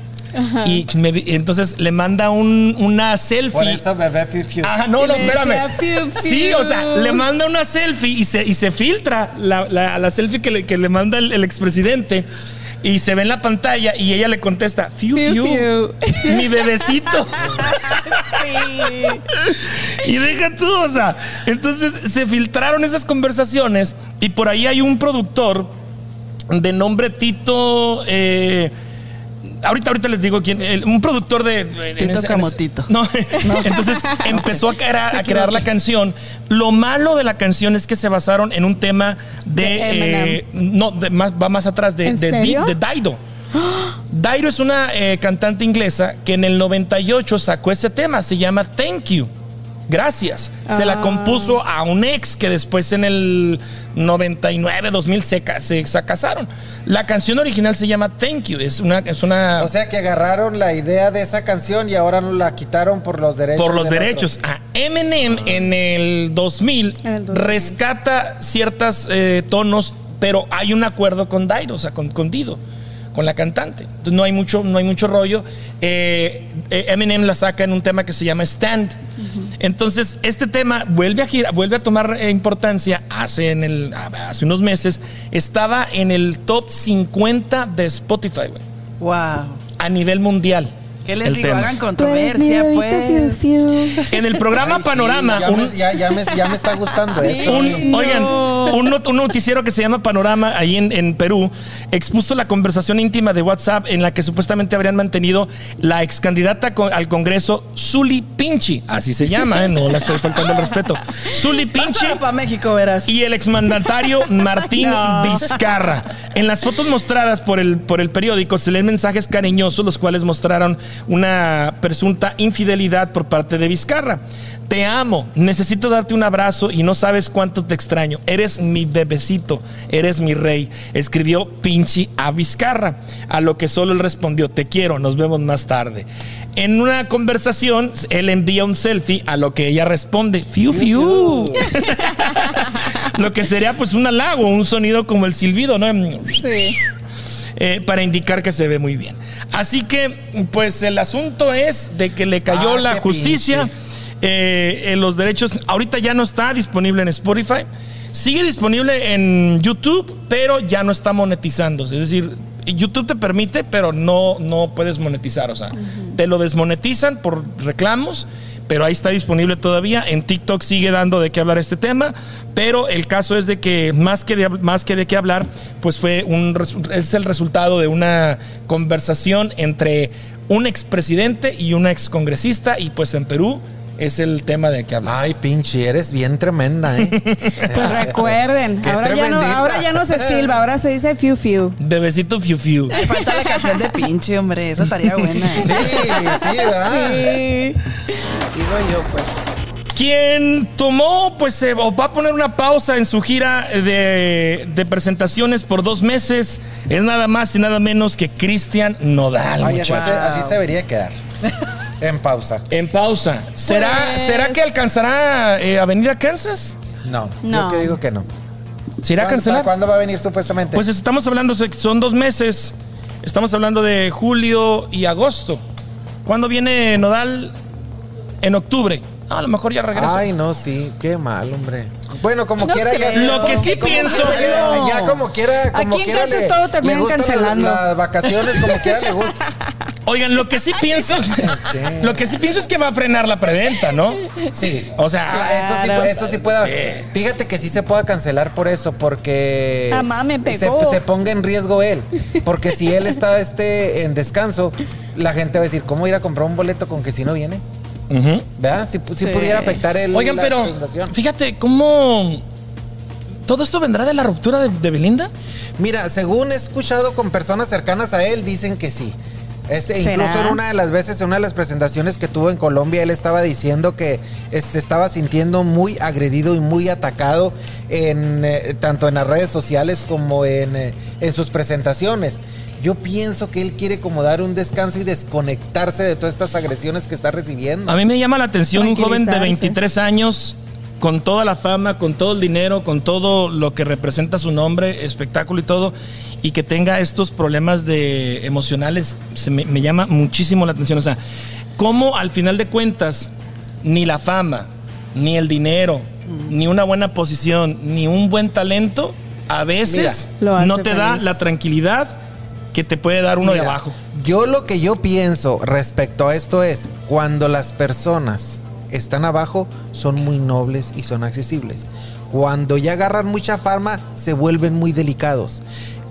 Y me entonces le manda un- una selfie. Por eso, bebé, fiu, fiu. Ajá, no, Y no, le espérame. decía, "Fiu, fiu". Sí, o sea, le manda una selfie y se, y se filtra la, la- la selfie que le, que le manda el, el expresidente. Y se ve en la pantalla y ella le contesta, fiu, Fiu, fiu, fiu. mi bebecito. Sí. Y deja tú, o sea, entonces se filtraron esas conversaciones y por ahí hay un productor de nombre Tito. eh, ahorita, ahorita les digo quién. el- un productor de. Tito ese- Camotito. No, entonces empezó a crear, a crear la canción. Lo malo de la canción es que se basaron en un tema de. Eh, no, de más, va más atrás, de, ¿En de, de Dido. Dido es una eh, cantante inglesa que en el 98 sacó ese tema, se llama Thank You. Gracias. Se la Ah. compuso a un ex que después en el 99, 2000 se, se, se casaron. La canción original se llama Thank You. Es una, es una O sea que agarraron la idea de esa canción y ahora nos la quitaron por los derechos. por los derechos. Ah, Eminem en el 2000, En el 2000. rescata ciertos tonos, pero hay un acuerdo con Dairo, o sea, con, con Dido, con la cantante. Entonces no hay mucho, no hay mucho rollo. Eh, eh, Eminem la saca en un tema que se llama Stand. Entonces, este tema vuelve a girar, vuelve a tomar eh, importancia hace, en el, hace unos meses. Estaba en el top 50 de Spotify, güey, Wow. a nivel mundial. ¿Qué les el digo? tema. Hagan controversia, pues. fiu, fiu. En el programa Ay, sí, Panorama, ya, un- me, ya, ya me, ya me está gustando eso. Un- No. Oigan, un, not- un noticiero que se llama Panorama, ahí en, en Perú, expuso la conversación íntima de WhatsApp en la que supuestamente habrían mantenido la ex candidata al Congreso, Zuli Pinchi. Así se llama, ¿eh? no la estoy faltando el respeto. Zuli Pinchi para México, verás. y el exmandatario Martín No. Vizcarra. En las fotos mostradas por el, por el periódico se leen mensajes cariñosos, los cuales mostraron una presunta infidelidad por parte de Vizcarra. Te amo, necesito darte un abrazo y no sabes cuánto te extraño. Eres mi bebecito, eres mi rey. Escribió Pinchi a Vizcarra, a lo que solo él respondió, te quiero, nos vemos más tarde. En una conversación, él envía un selfie, a lo que ella responde, fiu, fiu. Lo que sería pues un halago, un sonido como el silbido, ¿no? Sí. Eh, para indicar que se ve muy bien. Así que, pues el asunto es de que le cayó Ah, la justicia. eh, en los derechos, ahorita ya no está disponible en Spotify. Sigue disponible en YouTube, pero ya no está monetizándose. Es decir, YouTube te permite, pero no, no puedes monetizar. O sea, te lo desmonetizan por reclamos, pero ahí está disponible todavía. En TikTok sigue dando de qué hablar este tema, pero el caso es de que más que de, más que de qué hablar, pues fue un es el resultado de una conversación entre un expresidente y una excongresista y pues en Perú es el tema de qué hablar. Ay, pinche, eres bien tremenda, ¿eh? Pues recuerden, ahora ya, no, ahora ya no se silba, ahora se dice fiu fiu. Bebecito fiu fiu. Falta la canción de pinche, hombre. Esa estaría buena. Sí, sí, ¿verdad? Sí. Digo yo, pues. Quien tomó, pues eh, o va a poner una pausa en su gira de, de presentaciones por dos meses, es nada más y nada menos que Cristian Nodal. Ay, así, se, así se debería quedar. En pausa. En pausa. ¿Será, Pues- ¿será que alcanzará eh, a venir a Kansas? No, No. yo que digo que no. ¿Se irá a ¿Cuándo- cancelar? ¿Cuándo va a venir supuestamente? Pues estamos hablando, son dos meses. Estamos hablando de julio y agosto. ¿Cuándo viene Nodal? En octubre. Ah, a lo mejor ya regresa. Ay, no, sí, qué mal, hombre. Bueno, como No quiera, ya. Lo que sí pienso- Ya, ya como quiera, como Aquí en quiera. Kansas le- todo terminan gustan las- cancelando. Las, vacaciones, como quiera le gusta. Oigan, lo que sí pienso, lo que sí pienso es que va a frenar la preventa, ¿no? Sí. O sea, Eso sí, eso sí puede. Fíjate que sí se pueda cancelar por eso, porque. Mamá, me se, pegó. se ponga en riesgo él. Porque si él está este, en descanso, la gente va a decir, ¿cómo ir a comprar un boleto con que si no viene? ujú. ¿Verdad? Si, si Sí. pudiera afectar el. Oigan, la pero fíjate cómo todo esto vendrá de la ruptura de, de Belinda. Mira, según he escuchado con personas cercanas a él, dicen que sí. Este, ¿Será? incluso en una de las veces, en una de las presentaciones que tuvo en Colombia, él estaba diciendo que este, estaba sintiendo muy agredido y muy atacado en, eh, tanto en las redes sociales como en, eh, en sus presentaciones. Yo pienso que él quiere como dar un descanso y desconectarse de todas estas agresiones que está recibiendo. A mí me llama la atención un joven de Tranquilizarse. 23 años con toda la fama, con todo el dinero, con todo lo que representa su nombre, espectáculo y todo, y que tenga estos problemas de emocionales, se me, me llama muchísimo la atención. O sea, cómo al final de cuentas ni la fama, ni el dinero, ni una buena posición, ni un buen talento, a veces Mira, no te da feliz. la tranquilidad que te puede dar uno de Mira, abajo. Yo lo que yo pienso respecto a esto es, cuando las personas están abajo, son muy nobles y son accesibles. Cuando ya agarran mucha fama, se vuelven muy delicados.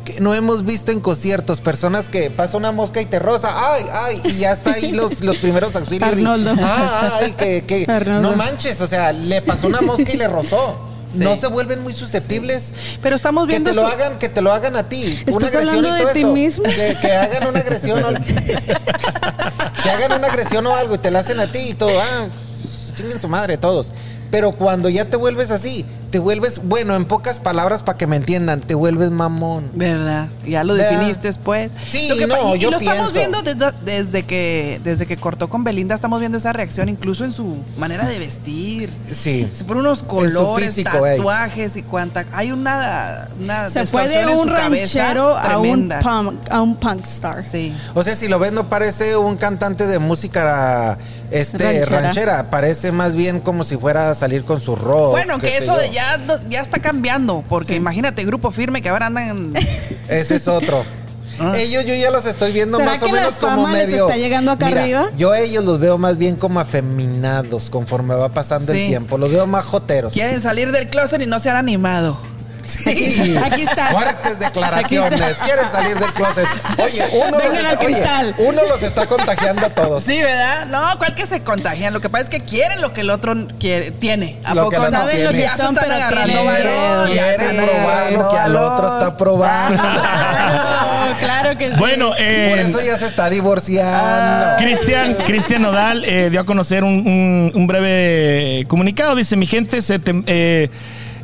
Que No hemos visto en conciertos personas que pasa una mosca y te roza, ay, ay, y ya está ahí los, los primeros auxilios. y, Arnoldo. ah, ay, que, que no manches, o sea, le pasó una mosca y le rozó. Sí. No se vuelven muy susceptibles. Pero estamos Que viendo. te lo su- hagan, que te lo hagan a ti. Una ¿Estás agresión y hablando todo de ti eso. mismo? Que, que hagan una agresión. o- que hagan una agresión o algo y te la hacen a ti y todo. Ah, y chinguen su madre todos. Pero cuando ya te vuelves así, te vuelves, bueno, en pocas palabras para que me entiendan, te vuelves mamón. ¿Verdad? Ya lo definiste pues. Sí, Lo que no, y, y yo lo estamos viendo desde, desde que desde que cortó con Belinda, estamos viendo esa reacción incluso en su manera de vestir. Sí. Se pone unos colores, físico, ey. tatuajes y cuanta. Hay una, una Se fue de un ranchero a un, punk, a un punk star. Sí. O sea, si lo ves, no parece un cantante de música este, Ranchera. ranchera. Parece más bien como si fuera a salir con su rock. Bueno, que eso de ya, ya está cambiando, porque imagínate, grupo firme que ahora andan. Ese es otro. Ah. Ellos yo ya los estoy viendo ¿Será más o que la menos como fama les medio. está llegando acá Mira, arriba? Yo a ellos los veo más bien como afeminados conforme va pasando Sí. el tiempo. Los veo más joteros. Quieren salir del closet y no se han animado. Sí. Aquí está. Fuertes declaraciones. Quieren salir del closet. Oye, uno los, Vengan al oye, cristal. uno los está contagiando a todos. Sí, ¿verdad? No, ¿cuál que se contagian? Lo que pasa es que quieren lo que el otro quiere, tiene. ¿A Lo poco que? Saben lo que son, están pero agarrando tienen valor. Quieren se- probar lo que al otro está probando. Claro, claro que sí. Bueno, Por eh, eso ya se está divorciando. Cristian, Cristian Nodal eh, dio a conocer un, un- un breve comunicado. Dice, mi gente, se tem- eh,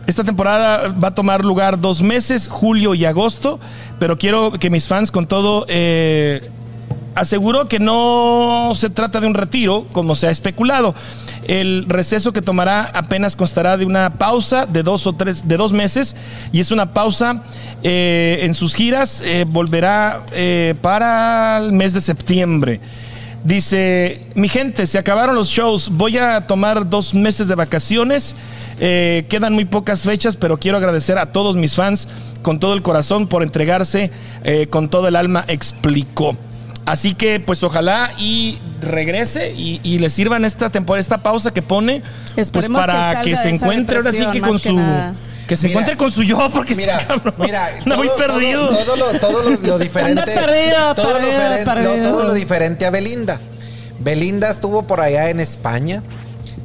esta temporada va a tomar lugar dos meses, julio y agosto, pero quiero que mis fans con todo... eh, aseguró que no se trata de un retiro, como se ha especulado. El receso que tomará apenas constará de una pausa de dos o tres, de dos meses, y es una pausa eh, en sus giras. eh, volverá eh, para el mes de septiembre. Dice, mi gente, se acabaron los shows, voy a tomar dos meses de vacaciones. Eh, quedan muy pocas fechas, pero quiero agradecer a todos mis fans con todo el corazón por entregarse eh, con todo el alma, explicó. Así que, pues ojalá y regrese y, y le sirvan esta temporada, esta pausa que pone, pues que para que, se encuentre ahora sí que con que su. nada. Que se Mira, encuentre con su yo, porque Mira, está cabrón. mira, Anda muy todo- perdido. Todo, todo lo, todo lo- lo diferente. Anda perdido, todo, lo perdido, diferente- perdido. lo- todo lo diferente a Belinda. Belinda estuvo por allá en España.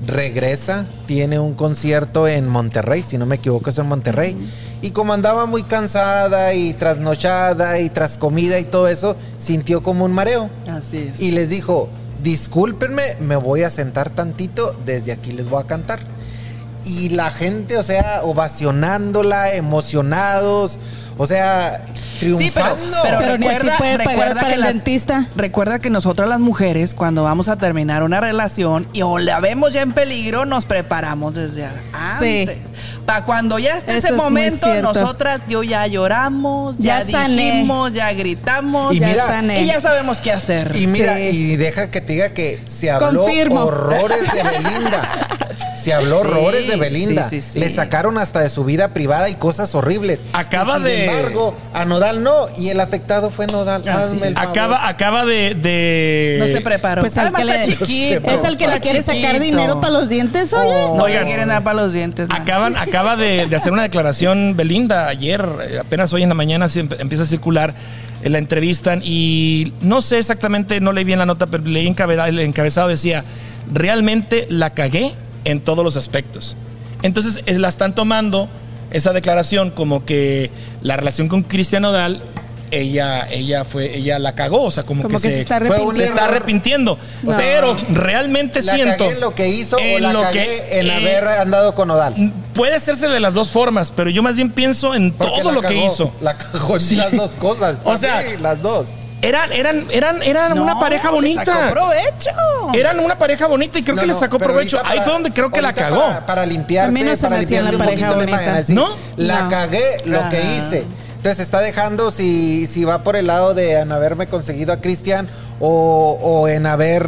Regresa, tiene un concierto en Monterrey, si no me equivoco es en Monterrey. Y como andaba muy cansada y trasnochada y tras comida y todo eso, sintió como un mareo. Así es. Y les dijo, discúlpenme, me voy a sentar tantito, desde aquí les voy a cantar. Y la gente, o sea, ovacionándola, emocionados, o sea, Sí, pero, triunfando. pero, Pero ni así recuerda, puede pagar recuerda para que el las- dentista. Recuerda que nosotras las mujeres, cuando vamos a terminar una relación y o la vemos ya en peligro, nos preparamos desde antes. Sí. Para cuando ya esté Eso ese es momento, nosotras yo ya lloramos, ya, Ya dijimos, ya gritamos, Y ya mira, sané. y ya sabemos qué hacer. Y mira, Sí. y deja que te diga que se habló Confirmo. horrores de Belinda. Se habló Sí, horrores de Belinda. sí, sí, sí. Le sacaron hasta de su vida privada y cosas horribles. Acaba Y sin de- embargo, a Nodal no. Y el afectado fue Nodal. Así Hazme el favor. Acaba, acaba de. de- no se preparó. Pues al Además, que le- está chiquito. Es el que le quiere sacar dinero para los dientes, oye. No, Oigan. le quieren dar para los dientes. man. Acaban, acaba de, de hacer una declaración Belinda ayer, eh, apenas hoy en la mañana se empieza a circular, eh, la entrevistan y no sé exactamente, no leí bien la nota, pero leí encabezado, el encabezado decía, realmente la cagué en todos los aspectos. Entonces es- la están tomando esa declaración como que la relación con Cristian Odal, ella, ella fue, ella la cagó, o sea, como, Como que se está Fue un se arrepintiendo. está arrepintiendo. No. Pero realmente ¿La siento. cagué en lo que hizo o en la lo cagué que- en eh, haber andado con Nodal? Puede hacerse de las dos formas, pero yo más bien pienso en Porque todo lo que hizo. La cagó en Sí. las dos cosas. O sea, Sí, las dos. Eran, eran, eran, eran No, una pareja le bonita. sacó provecho. Eran una pareja bonita y creo No, que le sacó provecho. Ahí para- fue donde creo que la cagó. Para, para limpiarse, no se para me hacía limpiarse un pareja poquito la bonita. imagen, así, ¿No? La No. cagué lo que hice. Entonces está dejando si, si va por el lado de haberme conseguido a Cristian o, o en haber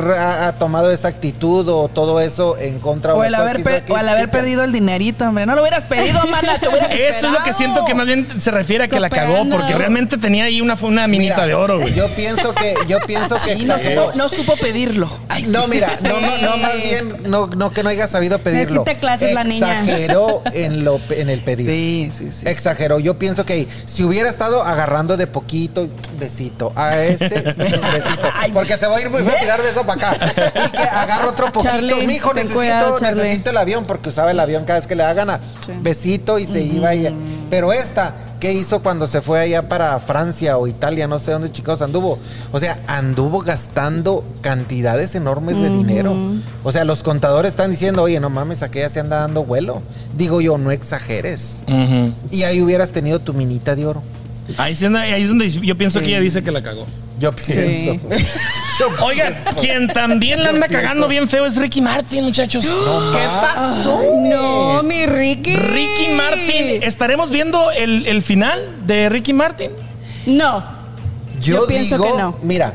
tomado esa actitud o todo eso en contra O las el haber, hizo o el haber Cristian. perdido el dinerito, hombre. No lo hubieras pedido, mana. Te hubieras Eso es lo que siento que más bien se refiere a que la cagó, porque realmente tenía ahí una, una minita Mira, de oro, güey. Yo pienso que, yo pienso que Y no supo, no supo pedirlo. Ay, sí. No, mira, no, no, más bien, no, no que no haya sabido pedirlo. Necesita clases la niña. Exageró en, lo, en el pedir. Sí, sí, sí. Exageró. Yo pienso que si hubiera estado agarrando de poquito, besito, a este, besito. Ay. Porque se va a ir muy feo a tirar beso para acá. Y que agarro otro poquito. Charlie, Mijo, necesito, cuidado, necesito el avión, porque usaba el avión cada vez que le da gana. Sí. Besito y se iba. Y, pero esta ¿qué hizo cuando se fue allá para Francia o Italia? No sé dónde chicos anduvo. O sea, anduvo gastando cantidades enormes de dinero. O sea, los contadores están diciendo, oye, no mames, aquella se anda dando vuelo. Digo yo, no exageres. Y ahí hubieras tenido tu minita de oro. ahí, ahí es donde yo pienso que ella dice que la cagó. Yo pienso. Yo Oigan, pienso. quien también la anda cagando bien feo es Ricky Martin, muchachos. ¿Qué pasó? No, mi Ricky. Ricky Martin, ¿estaremos viendo el, el final de Ricky Martin? No. Yo, Yo pienso digo, que no. mira,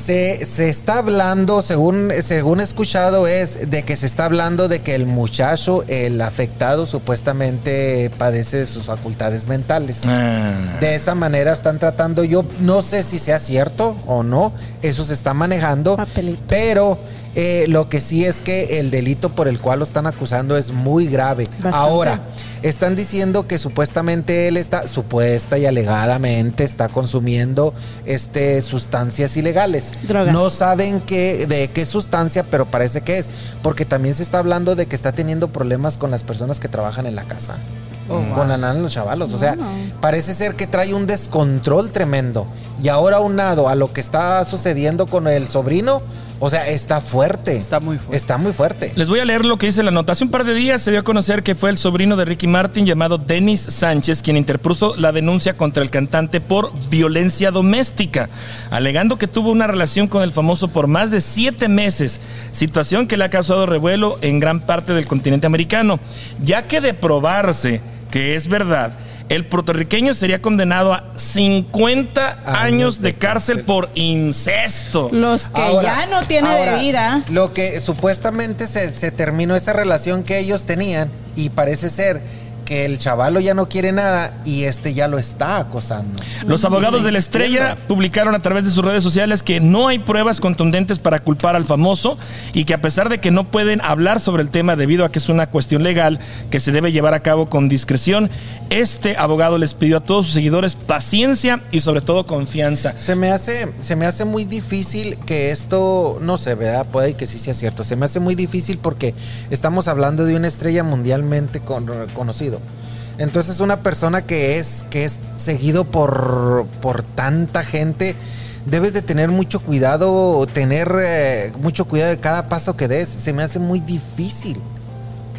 se, se está hablando, según, según he escuchado, es de que se está hablando de que el muchacho, el afectado, supuestamente padece de sus facultades mentales. Ah. De esa manera están tratando, yo no sé si sea cierto o no, eso se está manejando, Papelito. pero eh, lo que sí es que el delito por el cual lo están acusando es muy grave. Bastante. Ahora, están diciendo que supuestamente él está, supuesta y alegadamente está consumiendo este, sustancias ilegales. Drogas. No saben qué, de qué sustancia, pero parece que es, porque también se está hablando de que está teniendo problemas con las personas que trabajan en la casa. Con la- los chavalos. O sea, parece ser que trae un descontrol tremendo. Y ahora aunado a lo que está sucediendo con el sobrino, o sea, está fuerte. Está muy fuerte. Está muy fuerte. Les voy a leer lo que dice la nota. Hace un par de días se dio a conocer que fue el sobrino de Ricky Martin llamado Denis Sánchez quien interpuso la denuncia contra el cantante por violencia doméstica, alegando que tuvo una relación con el famoso por más de siete meses, situación que le ha causado revuelo en gran parte del continente americano, ya que de probarse que es verdad, el puertorriqueño sería condenado a 50 años, de cárcel, por incesto. Los que Ahora- ya no tiene ahora, de vida. Lo que supuestamente se, se terminó esa relación que ellos tenían y parece ser que el chavalo ya no quiere nada y este ya lo está acosando. Los abogados de la estrella publicaron a través de sus redes sociales que no hay pruebas contundentes para culpar al famoso y que a pesar de que no pueden hablar sobre el tema debido a que es una cuestión legal que se debe llevar a cabo con discreción, este abogado les pidió a todos sus seguidores paciencia y sobre todo confianza. Se me hace, se me hace muy difícil que esto, no sé, ¿verdad? Puede que sí sea cierto. Se me hace muy difícil porque estamos hablando de una estrella mundialmente con- conocido. Entonces una persona que es, que es seguido por, por tanta gente, debes de tener mucho cuidado, tener eh, mucho cuidado de cada paso que des. Se me hace muy difícil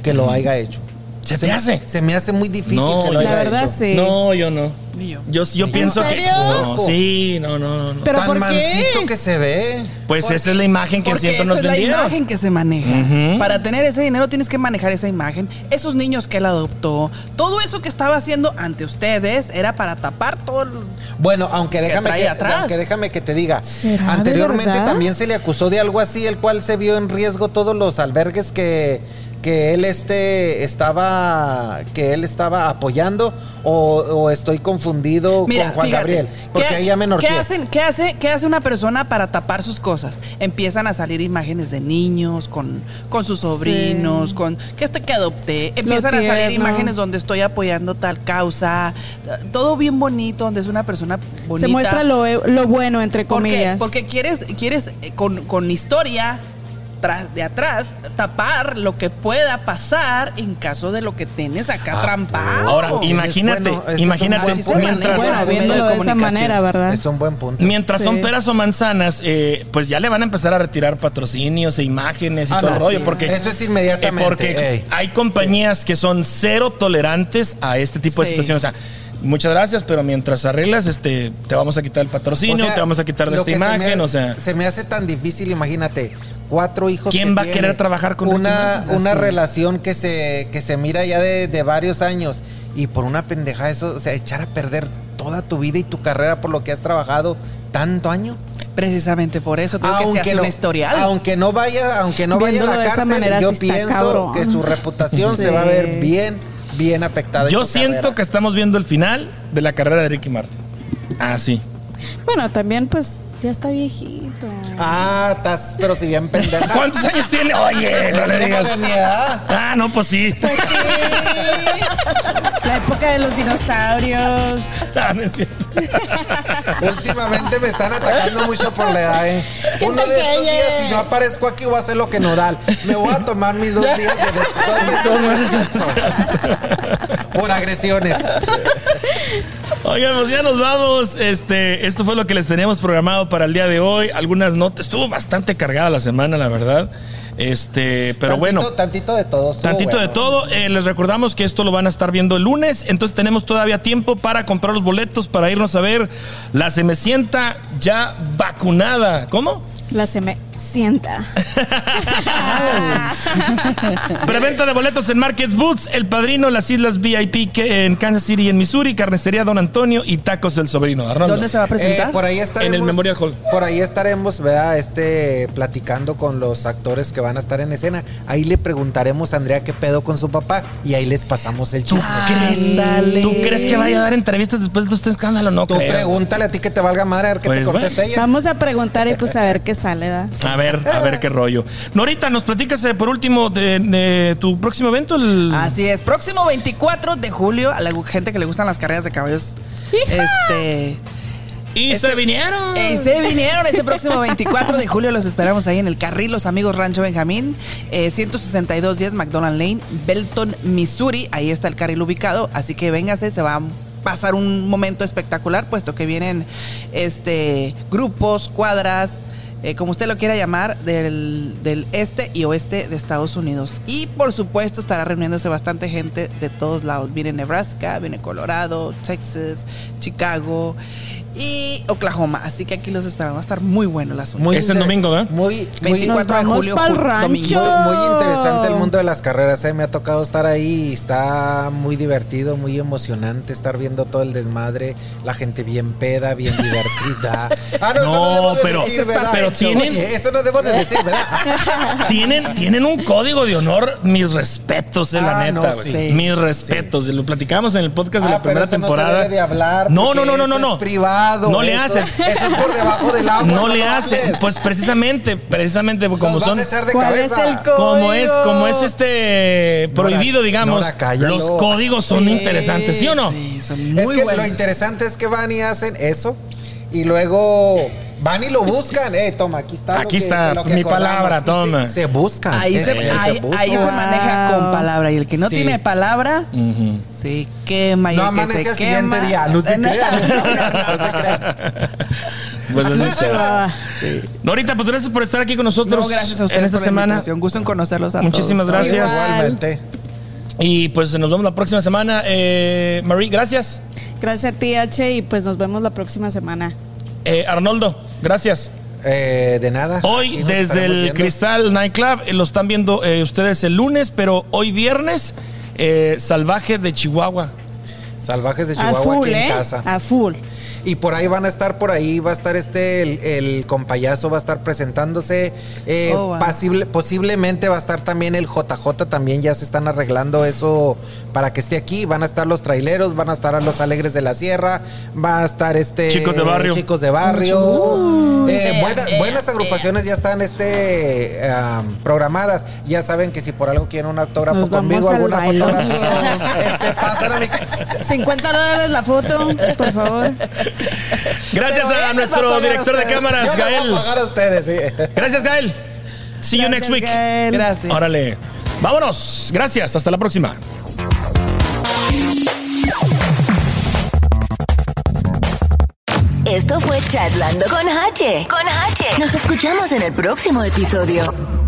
que lo haya hecho. ¿Se te hace? Se me hace muy difícil No, que lo la haya verdad hecho. sí. No, yo no. Ni yo. Yo, yo pienso que... No, sí, no, no, no. ¿Pero Tan por mansito qué? que se ve. Pues esa es la imagen que Porque siempre esa nos es la imagen que se maneja. Ujú. Para tener ese dinero tienes que manejar esa imagen. Esos niños que él adoptó, todo eso que estaba haciendo ante ustedes era para tapar todo. el- Bueno, aunque déjame trae que, atrás. aunque déjame que te diga, ¿Será de anteriormente verdad? también se le acusó de algo así, el cual se vio en riesgo todos los albergues que, que él este estaba que él estaba apoyando o, o estoy confundido con Juan fíjate, Gabriel, porque ¿qué- ahí ya me ¿qué, norteé. hacen, qué, hace, ¿Qué hace una persona para tapar sus cosas? Empiezan a salir imágenes de niños con, con sus sobrinos, Sí. con que esto que adopté. Empiezan a salir imágenes donde estoy apoyando tal causa. Todo bien bonito, donde es una persona bonita. Se muestra lo, lo bueno, entre ¿Por qué? comillas. Porque quieres, quieres eh, con, con historia tras de atrás tapar lo que pueda pasar en caso de lo que tienes acá Ah, trampado. Ahora, es imagínate, bueno, ese es un imagínate punto. mientras... Bueno, de viéndolo de esa comunicación. manera, ¿verdad? Es un buen punto. Mientras son peras o manzanas, eh, pues ya le van a empezar a retirar patrocinios e imágenes y Ah, todo el rollo. sí. Porque, Eso es inmediatamente, eh, porque ey. hay compañías que son cero tolerantes a este tipo de situaciones. O sea, muchas gracias, pero mientras arreglas, este, te vamos a quitar el patrocinio, O sea, te vamos a quitar de esta me imagen. ha- o sea, se me hace tan difícil, imagínate, cuatro hijos. ¿Quién que va a querer trabajar con una, una Así es. relación que se, que se mira ya de, de varios años y por una pendeja eso, o sea, echar a perder toda tu vida y tu carrera por lo que has trabajado tanto año? Precisamente por eso tengo que se hace no, un historial. aunque no vaya, aunque no vaya a la de esa cárcel, manera, yo pienso cabrón. que su reputación Sí. se va a ver bien, bien afectada. yo siento carrera. que estamos viendo el final de la carrera de Ricky Martin. Ah, sí. Bueno, también pues ya está viejito. Ah, estás, pero si bien pendeja. ¿Cuántos años tiene? Oye, no le digas. de mi edad. Ah, no, pues sí. Pues sí. La época de los dinosaurios. Ah, no es cierto. Últimamente me están atacando mucho por la edad, ¿eh? ¿Qué Uno de calles? días, si no aparezco aquí, voy a hacer lo que nodal. Me voy a tomar mis dos días de descanso. por agresiones. Oigan, pues ya nos vamos. Este, esto fue lo que les teníamos programado para el día de hoy. Algunas notas. Estuvo bastante cargada la semana, la verdad. Este, pero Tantito- bueno. Tantito de todo. Tantito de todo. Eh, les recordamos que esto lo van a estar viendo el lunes. Entonces tenemos todavía tiempo para comprar los boletos para irnos a ver la Semecienta ya vacunada. ¿Cómo? La se me sienta. Preventa de boletos en Markets Boots, El Padrino, las Islas VIP que en Kansas City y en Missouri, Carnicería Don Antonio y Tacos del Sobrino. Arnoldo. ¿Dónde se va a presentar? Eh, por ahí estaremos. En el Memorial Hall. Por ahí estaremos, ¿verdad? Este, platicando con los actores que van a estar en escena. Ahí le preguntaremos a Andrea qué pedo con su papá y ahí les pasamos el ¿Tú chisme. crees, Ándale. ¿Tú crees que vaya a dar entrevistas después de este escándalo? No Tú creo. pregúntale a ti que te valga madre a ver qué Pues, te contesta ella. Vamos a preguntar y pues a ver qué sale, ¿da? A ver, a ver qué rollo. Norita, nos platicas eh, por último de, de tu próximo evento. El... Así es, próximo 24 de julio, a la gente que le gustan las carreras de caballos. Este. Y Este- se vinieron. Y se vinieron ese próximo 24 de julio. Los esperamos ahí en el carril, los amigos Rancho Benjamín, eh, 16210 McDonald Lane, Belton, Missouri. Ahí está el carril ubicado. Así que véngase, se va a pasar un momento espectacular, puesto que vienen este grupos, cuadras. Eh, como usted lo quiera llamar, del, del este y oeste de Estados Unidos. Y por supuesto estará reuniéndose bastante gente de todos lados. Viene Nebraska, viene Colorado, Texas, Chicago y Oklahoma. Así que aquí los esperamos. Va a estar muy bueno el asunto. Es el domingo, ¿verdad? Muy, muy, 24 de julio, domingo. Muy, muy interesante el mundo de las carreras, ¿eh? me ha tocado estar ahí y está muy divertido, muy emocionante estar viendo todo el desmadre, la gente bien peda, bien divertida. Ah, No, de pero- pero tienen- Oye, eso no debo de decir, ¿verdad? Tienen, tienen un código de honor, mis respetos, eh, la Ah, neta. no, sí. mis respetos. Lo platicamos en el podcast de Ah, la pero primera no se temporada. debe de hablar, no, no, no, no, no, no. es privado, No le eso- haces. eso es por debajo del agua, No no le haces. Pues precisamente, precisamente como Nos vas son. a echar de ¿Cuál es Como es, como es este prohibido, digamos. Nora, los códigos son Sí, interesantes, ¿sí o no? Sí, son Es muy que buenos. lo interesante es que van y hacen eso y luego van y lo buscan. Eh, toma, aquí está. lo Aquí que- está, lo que mi acordamos. palabra, Y se- toma. Se, buscan. Ahí se, Eh, ahí, se maneja con palabra. Y el que no Sí. tiene palabra, se quema. Y No el que amanece se al siguiente quema- día. Se crea. Pues ah, Sí. Norita, pues gracias por estar aquí con nosotros No, gracias a ustedes en esta por semana. invitación. Gusto en conocerlos a Muchísimas todos. gracias. Igualmente. Y pues nos vemos la próxima semana. Eh, Marie, gracias. Gracias a ti, H, y pues nos vemos la próxima semana. Eh, Arnoldo, gracias. Eh, de nada. Hoy desde el viendo. Cristal Nightclub eh, lo están viendo eh, ustedes el lunes, pero hoy viernes, eh, Salvaje de Chihuahua. Salvajes de A Chihuahua full, aquí en ¿eh? casa. A full. Y por ahí van a estar, por ahí va a estar este, el, el compayazo va a estar presentándose. Eh, Oh, wow. pasible- posiblemente va a estar también el JJ, también ya se están arreglando eso para que esté aquí. Van a estar los traileros, van a estar a los Alegres de la Sierra, va a estar este... Chicos de barrio. Chicos de barrio. Eh, buena- buenas agrupaciones ya están este, am, programadas. Ya saben que si por algo quieren un autógrafo Nos conmigo, al alguna baile. fotografía, este, pasan a mi... 50 dólares la foto, por favor. Gracias a nuestro director de cámaras, Yo les voy a Gael. pagar a ustedes, sí. Gracias, Gael. See you next week. Gael. Gracias. Órale. Vámonos. Gracias. Hasta la próxima. Esto fue Chatlando con H. Con H. Nos escuchamos en el próximo episodio.